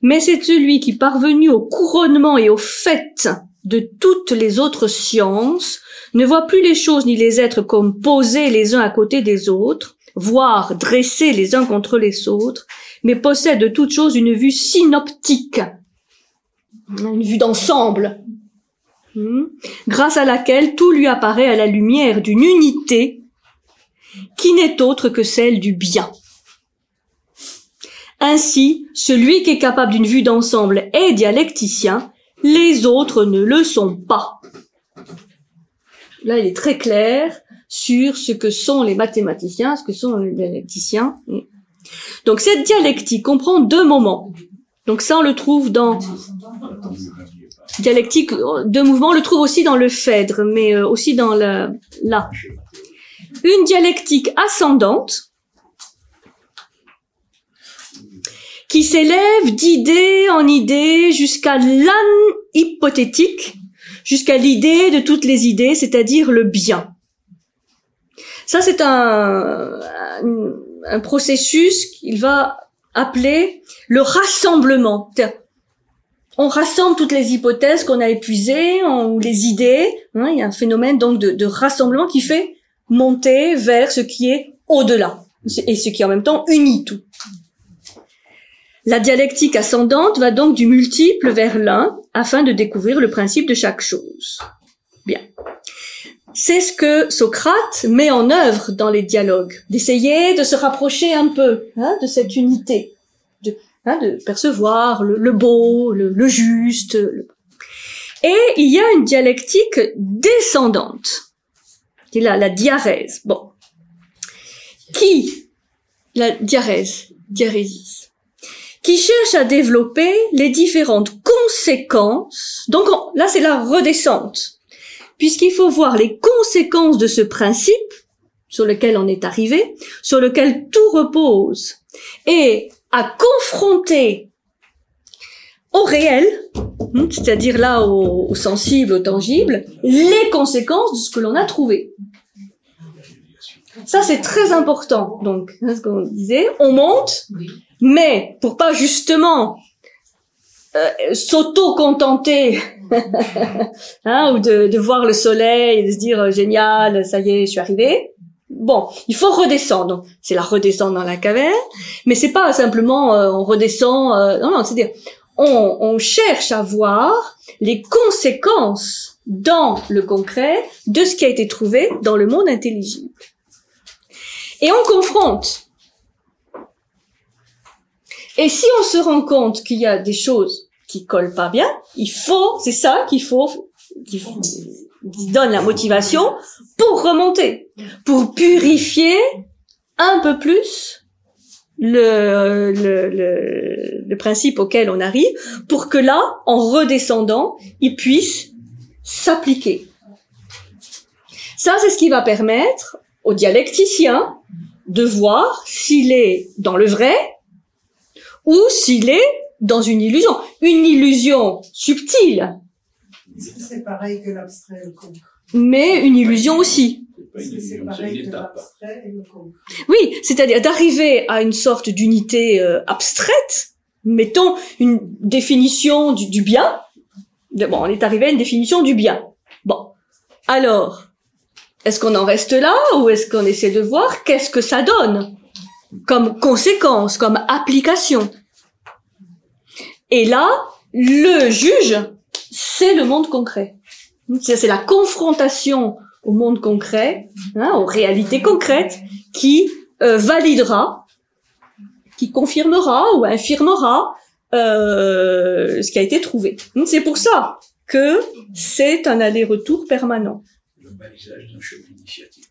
mais c'est celui qui, parvenu au couronnement et au fait de toutes les autres sciences, ne voit plus les choses ni les êtres comme posés les uns à côté des autres, voire dressés les uns contre les autres, mais possède de toute chose une vue synoptique, une vue d'ensemble. Grâce à laquelle tout lui apparaît à la lumière d'une unité qui n'est autre que celle du bien. Ainsi, celui qui est capable d'une vue d'ensemble est dialecticien, les autres ne le sont pas. Là, il est très clair sur ce que sont les mathématiciens, ce que sont les dialecticiens. Donc cette dialectique comprend deux moments. Donc ça, on le trouve dans dialectique de mouvement, le trouve aussi dans le Phèdre, mais euh, aussi dans là. Une dialectique ascendante qui s'élève d'idée en idée jusqu'à hypothétique jusqu'à l'idée de toutes les idées, c'est-à-dire le bien. Ça, c'est un processus qu'il va appeler le rassemblement. On rassemble toutes les hypothèses qu'on a épuisées ou les idées. Hein, il y a un phénomène donc de, de rassemblement qui fait monter vers ce qui est au-delà et ce qui en même temps unit tout. La dialectique ascendante va donc du multiple vers l'un afin de découvrir le principe de chaque chose. Bien. C'est ce que Socrate met en œuvre dans les dialogues, d'essayer de se rapprocher un peu hein, de cette unité, hein, de percevoir le, beau, le, juste. Et il y a une dialectique descendante, qui est la, la diarèse. Bon, qui la diarèse, diarésis, qui cherche à développer les différentes conséquences. Donc là, c'est la redescente puisqu'il faut voir les conséquences de ce principe sur lequel on est arrivé, sur lequel tout repose, et à confronter au réel, hein, c'est-à-dire là au, sensible, au tangible, les conséquences de ce que l'on a trouvé. Ça, c'est très important. Donc, hein, ce qu'on disait, on monte, mais pour pas justement euh, s'auto-contenter (laughs) hein, ou de, de, voir le soleil et de se dire euh, génial, ça y est, je suis arrivé. Bon, il faut redescendre. C'est la redescendre dans la caverne, mais c'est pas simplement euh, on redescend. non, non, c'est-à-dire on, on cherche à voir les conséquences dans le concret de ce qui a été trouvé dans le monde intelligible. Et on confronte et si on se rend compte qu'il y a des choses qui collent pas bien, il faut, c'est ça qu'il faut, qui, donne la motivation pour remonter, pour purifier un peu plus le, le, le, le, principe auquel on arrive, pour que là, en redescendant, il puisse s'appliquer. Ça, c'est ce qui va permettre au dialecticien de voir s'il est dans le vrai ou s'il est dans une illusion, une illusion subtile. C'est pareil que l'abstrait et le concret. Mais une illusion aussi. C'est pareil que l'abstrait et le concret. Oui, c'est-à-dire d'arriver à une sorte d'unité euh, abstraite, mettons une définition du, du bien. Bon, on est arrivé à une définition du bien. Bon, alors, est-ce qu'on en reste là ou est-ce qu'on essaie de voir qu'est-ce que ça donne comme conséquence, comme application? Et là, le juge, c'est le monde concret. C'est la confrontation au monde concret, hein, aux réalités concrètes, qui euh, validera, qui confirmera ou infirmera euh, ce qui a été trouvé. C'est pour ça que c'est un aller-retour permanent. Le balisage d'un chemin initiatique.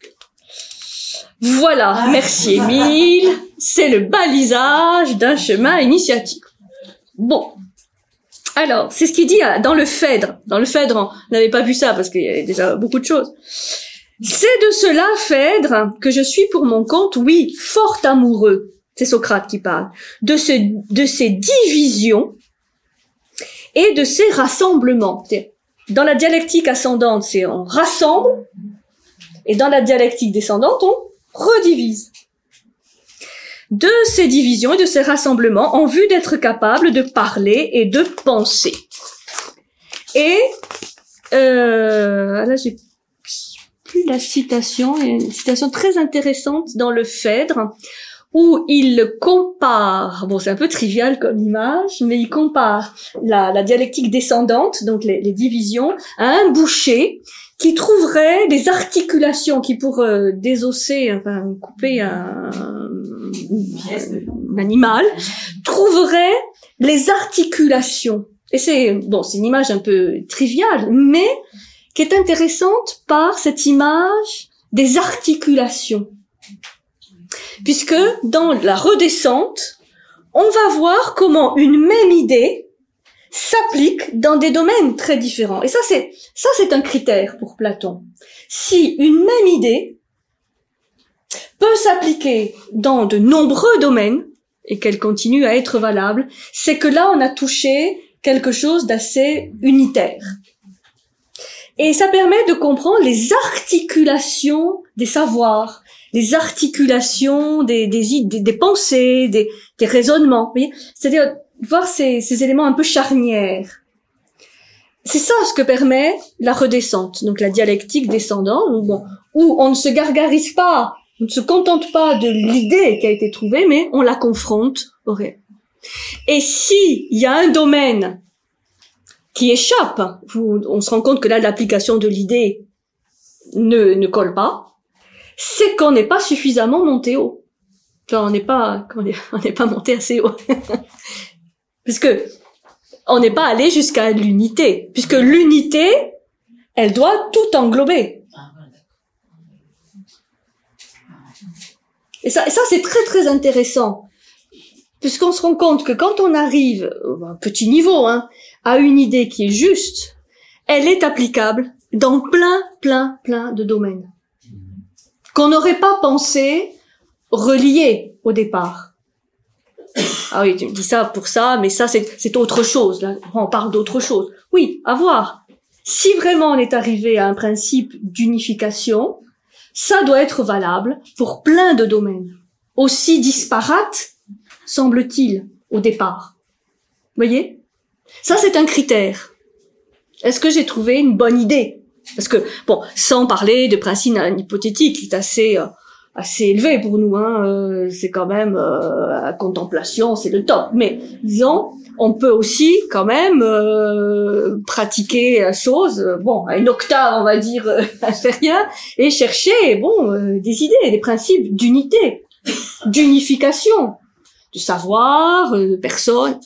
Voilà, ah. merci Émile. C'est le balisage d'un chemin initiatique. Bon. Alors, c'est ce qu'il dit dans le Phèdre. Dans le Phèdre, on n'avait pas vu ça parce qu'il y avait déjà beaucoup de choses. C'est de cela, Phèdre, que je suis pour mon compte, oui, fort amoureux. C'est Socrate qui parle. De, de ces divisions et de ces rassemblements. Dans la dialectique ascendante, c'est on rassemble, et dans la dialectique descendante, on redivise. De ces divisions et de ces rassemblements en vue d'être capable de parler et de penser. Et euh, là j'ai plus la citation, une citation très intéressante dans le Phèdre où il compare, bon c'est un peu trivial comme image, mais il compare la, dialectique descendante, donc les, divisions, à un boucher qui trouverait des articulations qui pour désosser, enfin couper un, un animal, trouverait les articulations. Et c'est bon, c'est une image un peu triviale, mais qui est intéressante par cette image des articulations. Puisque dans la redescente, on va voir comment une même idée s'applique dans des domaines très différents. Et ça, c'est, ça, c'est un critère pour Platon. Si une même idée peut s'appliquer dans de nombreux domaines et qu'elle continue à être valable, c'est que là, on a touché quelque chose d'assez unitaire. Et ça permet de comprendre les articulations des savoirs, les articulations des, des, des, pensées, des, raisonnements. C'est-à-dire voir ces, éléments un peu charnières. C'est ça ce que permet la redescente, donc la dialectique descendante, où on ne se gargarise pas, on ne se contente pas de l'idée qui a été trouvée, mais on la confronte au réel. Et si il y a un domaine qui échappe, on se rend compte que là l'application de l'idée ne, ne colle pas, c'est qu'on n'est pas suffisamment monté haut. On n'est pas, (laughs) on n'est pas monté assez haut. (laughs) Puisque on n'est pas allé jusqu'à l'unité. Puisque l'unité, elle doit tout englober. Et ça, et ça c'est très très intéressant puisqu'on se rend compte que quand on arrive, à un petit niveau, hein, à une idée qui est juste, elle est applicable dans plein, plein, plein de domaines qu'on n'aurait pas pensé relier au départ. Ah oui, tu me dis ça pour ça, mais ça c'est autre chose. Là, on parle d'autre chose. Oui, à voir. Si vraiment on est arrivé à un principe d'unification, ça doit être valable pour plein de domaines, aussi disparates semble-t-il, au départ. Voyez? Ça, c'est un critère. Est-ce que j'ai trouvé une bonne idée? Parce que, bon, sans parler de principe hypothétique, qui est assez euh, assez élevé pour nous, hein, euh, c'est quand même euh, la contemplation, c'est le top. Mais disons, on peut aussi quand même pratiquer la chose, bon, à une octave, on va dire (laughs) inférieure, et chercher, bon, des idées, des principes d'unité, (laughs) d'unification de savoir, euh, de personne.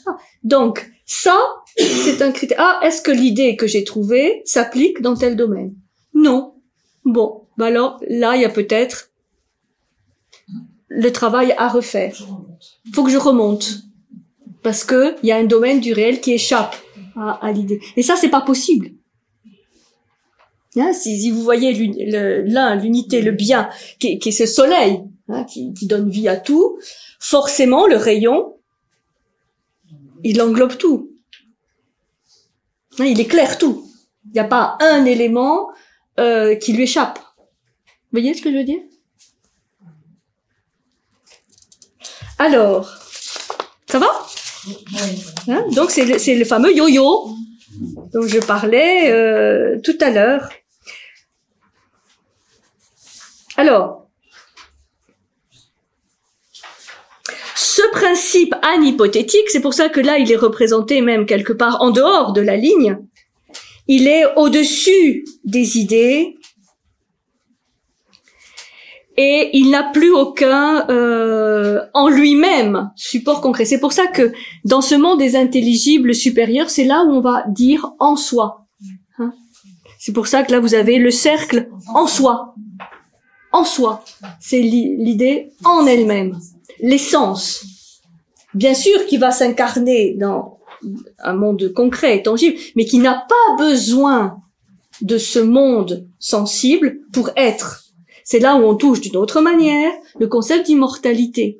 Donc, ça, (coughs) c'est un critère. Ah, est-ce que l'idée que j'ai trouvée s'applique dans tel domaine? Non. Bon, bah alors là, il y a peut-être le travail à refaire. Faut que je remonte parce que il y a un domaine du réel qui échappe à, l'idée. Et ça, c'est pas possible. Hein, si, vous voyez l'un, l'unité, le bien, qui, qui est ce soleil, hein, qui, qui donne vie à tout, forcément le rayon, il englobe tout. Hein, il éclaire tout. Il n'y a pas un élément euh, qui lui échappe. Vous voyez ce que je veux dire? Alors, ça va? Hein? Donc c'est le, fameux yo-yo dont je parlais euh, tout à l'heure. Alors, ce principe anhypothétique, c'est pour ça que là, il est représenté même quelque part en dehors de la ligne. Il est au-dessus des idées et il n'a plus aucun euh, en lui-même support concret. C'est pour ça que dans ce monde des intelligibles supérieurs, c'est là où on va dire en soi. Hein. c'est pour ça que là vous avez le cercle en soi. En soi, c'est l'idée en elle-même l'essence, bien sûr, qui va s'incarner dans un monde concret, tangible, mais qui n'a pas besoin de ce monde sensible pour être. C'est là où on touche d'une autre manière le concept d'immortalité.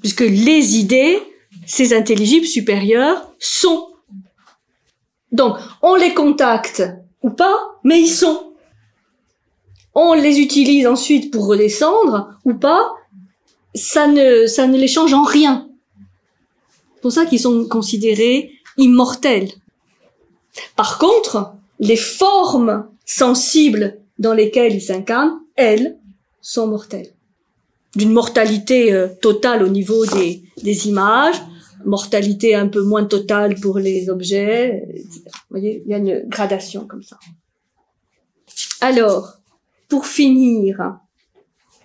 Puisque les idées, ces intelligibles supérieurs, sont. Donc, on les contacte ou pas, mais ils sont. On les utilise ensuite pour redescendre ou pas, ça ne, ça ne les change en rien. C'est pour ça qu'ils sont considérés immortels. Par contre, les formes sensibles dans lesquelles ils s'incarnent, elles, sont mortelles. D'une mortalité euh, totale au niveau des, des images, mortalité un peu moins totale pour les objets. Vous voyez, il y a une gradation comme ça. Alors, pour finir,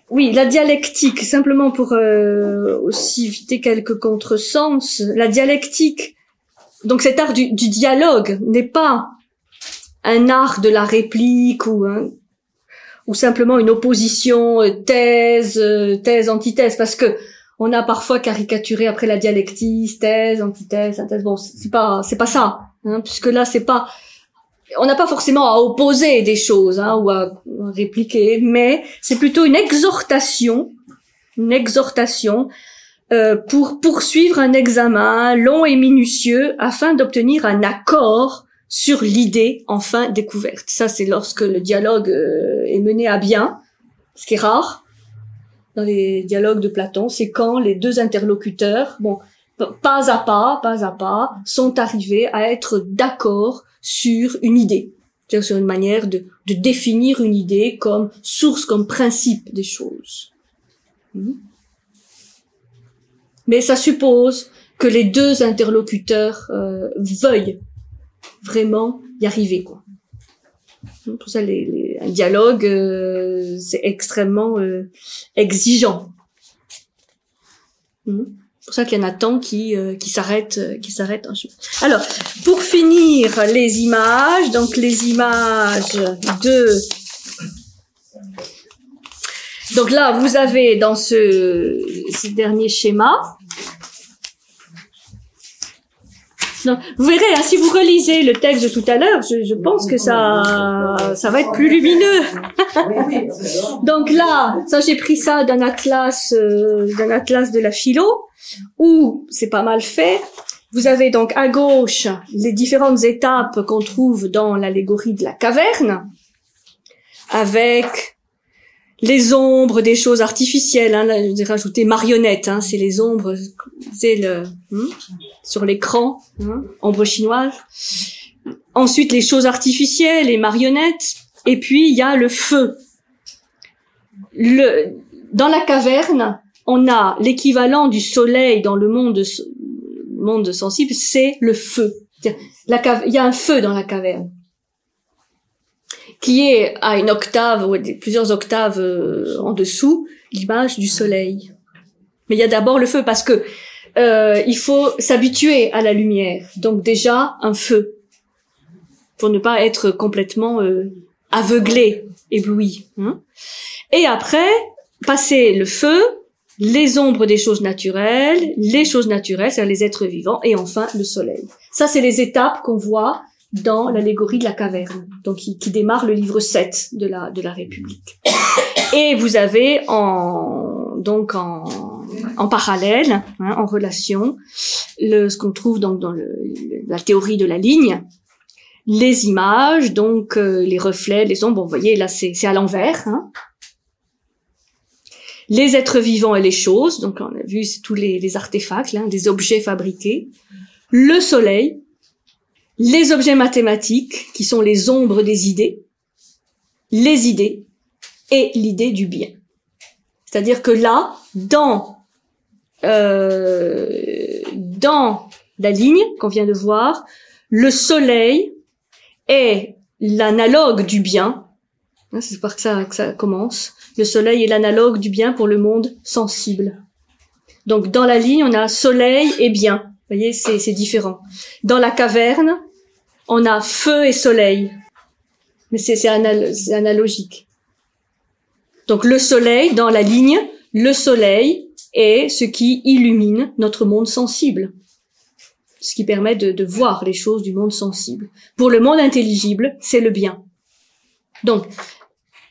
oui, la dialectique, simplement pour euh, aussi éviter quelques contresens, la dialectique, donc cet art du, dialogue n'est pas un art de la réplique ou ou simplement une opposition euh, thèse euh, thèse antithèse parce que on a parfois caricaturé après la dialectique thèse antithèse synthèse. Bon c'est pas c'est pas ça hein, puisque là c'est pas on n'a pas forcément à opposer des choses hein, ou à, répliquer, mais c'est plutôt une exhortation, une exhortation euh, pour poursuivre un examen long et minutieux afin d'obtenir un accord sur l'idée enfin découverte. Ça, c'est lorsque le dialogue euh, est mené à bien, ce qui est rare dans les dialogues de Platon, c'est quand les deux interlocuteurs, bon, pas à pas, pas à pas, sont arrivés à être d'accord sur une idée, c'est-à-dire sur une manière de, de, définir une idée comme source, comme principe des choses. Hmm. Mais ça suppose que les deux interlocuteurs euh, veuillent vraiment y arriver, quoi. Pour ça, les, un dialogue, euh, c'est extrêmement euh, exigeant. Hmm pour ça qu'il y en a tant qui euh, qui s'arrêtent euh, qui s'arrêtent. Alors pour finir les images donc les images de donc là vous avez dans ce, ce dernier schéma vous verrez, hein, si vous relisez le texte de tout à l'heure, je, pense que ça, ça va être plus lumineux. (laughs) Donc là, ça j'ai pris ça d'un atlas, euh, d'un atlas de la philo où c'est pas mal fait. Vous avez donc à gauche les différentes étapes qu'on trouve dans l'allégorie de la caverne, avec les ombres des choses artificielles. Hein, là, j'ai rajouté marionnettes, hein, c'est les ombres, c'est le hmm, sur l'écran, hein, ombre chinoise. Ensuite, les choses artificielles, les marionnettes, et puis il y a le feu. Le dans la caverne, on a l'équivalent du soleil dans le monde, monde sensible, c'est le feu. La il y a un feu dans la caverne qui est à une octave ou plusieurs octaves euh, en dessous l'image du soleil. Mais il y a d'abord le feu parce que euh, il faut s'habituer à la lumière. Donc déjà un feu pour ne pas être complètement euh, aveuglé, ébloui. Hein. Et après, passer le feu, les ombres des choses naturelles, les choses naturelles, c'est-à-dire les êtres vivants, et enfin le soleil. Ça, c'est les étapes qu'on voit dans l'allégorie de la caverne, donc qui, démarre le livre 7 de la, de la République. Et vous avez en, donc en, en parallèle, hein, en relation, le, ce qu'on trouve donc dans le, la théorie de la ligne, les images, donc euh, les reflets, les ombres, vous voyez là c'est à l'envers, hein, les êtres vivants et les choses, donc on a vu tous les, les artefacts, hein, des objets fabriqués, le soleil, les objets mathématiques, qui sont les ombres des idées, les idées et l'idée du bien. C'est-à-dire que là, dans euh, dans la ligne qu'on vient de voir, le soleil est l'analogue du bien. Hein, c'est par que ça, que ça commence. Le soleil est l'analogue du bien pour le monde sensible. Donc dans la ligne, on a soleil et bien. Vous voyez, c'est différent. Dans la caverne, on a feu et soleil. Mais c'est analogique. Donc le soleil, dans la ligne, le soleil est ce qui illumine notre monde sensible. Ce qui permet de, de voir les choses du monde sensible. Pour le monde intelligible, c'est le bien. Donc,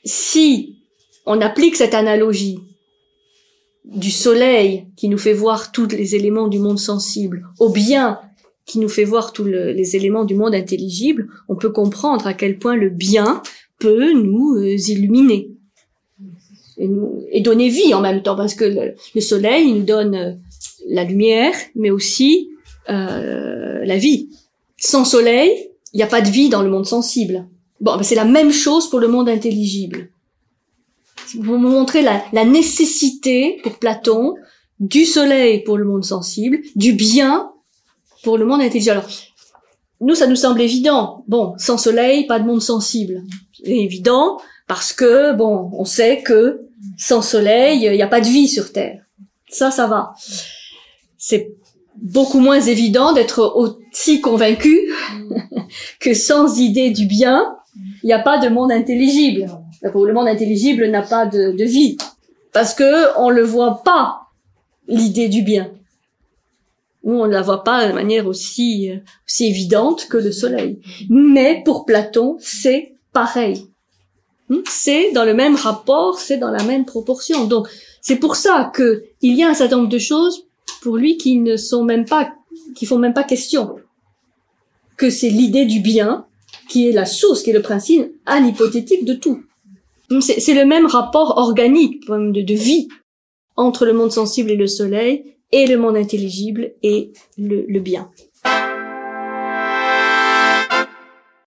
si on applique cette analogie du soleil qui nous fait voir tous les éléments du monde sensible au bien qui nous fait voir tous les éléments du monde intelligible, on peut comprendre à quel point le bien peut nous euh, illuminer et, nous, et, donner vie en même temps, parce que le, soleil nous donne euh, la lumière, mais aussi euh, la vie. Sans soleil, il n'y a pas de vie dans le monde sensible. Bon, ben c'est la même chose pour le monde intelligible. Vous montrer la, la nécessité pour Platon du soleil pour le monde sensible, du bien pour le monde intelligent. Alors, nous, ça nous semble évident. Bon, sans soleil, pas de monde sensible. C'est évident parce que, bon, on sait que sans soleil, il n'y a pas de vie sur Terre. Ça, ça va. C'est beaucoup moins évident d'être aussi convaincu (laughs) que sans idée du bien, il n'y a pas de monde intelligible. Le monde intelligible n'a pas de, de, vie parce que on le voit pas l'idée du bien. Nous, on ne la voit pas de manière aussi, aussi évidente que le soleil. Mais pour Platon, c'est pareil. Hmm? C'est dans le même rapport, c'est dans la même proportion. Donc, c'est pour ça que il y a un certain nombre de choses pour lui qui ne sont même pas, qui font même pas question. Que c'est l'idée du bien qui est la source, qui est le principe à l'hypothétique de tout. C'est le même rapport organique de vie entre le monde sensible et le soleil et le monde intelligible et le, le bien.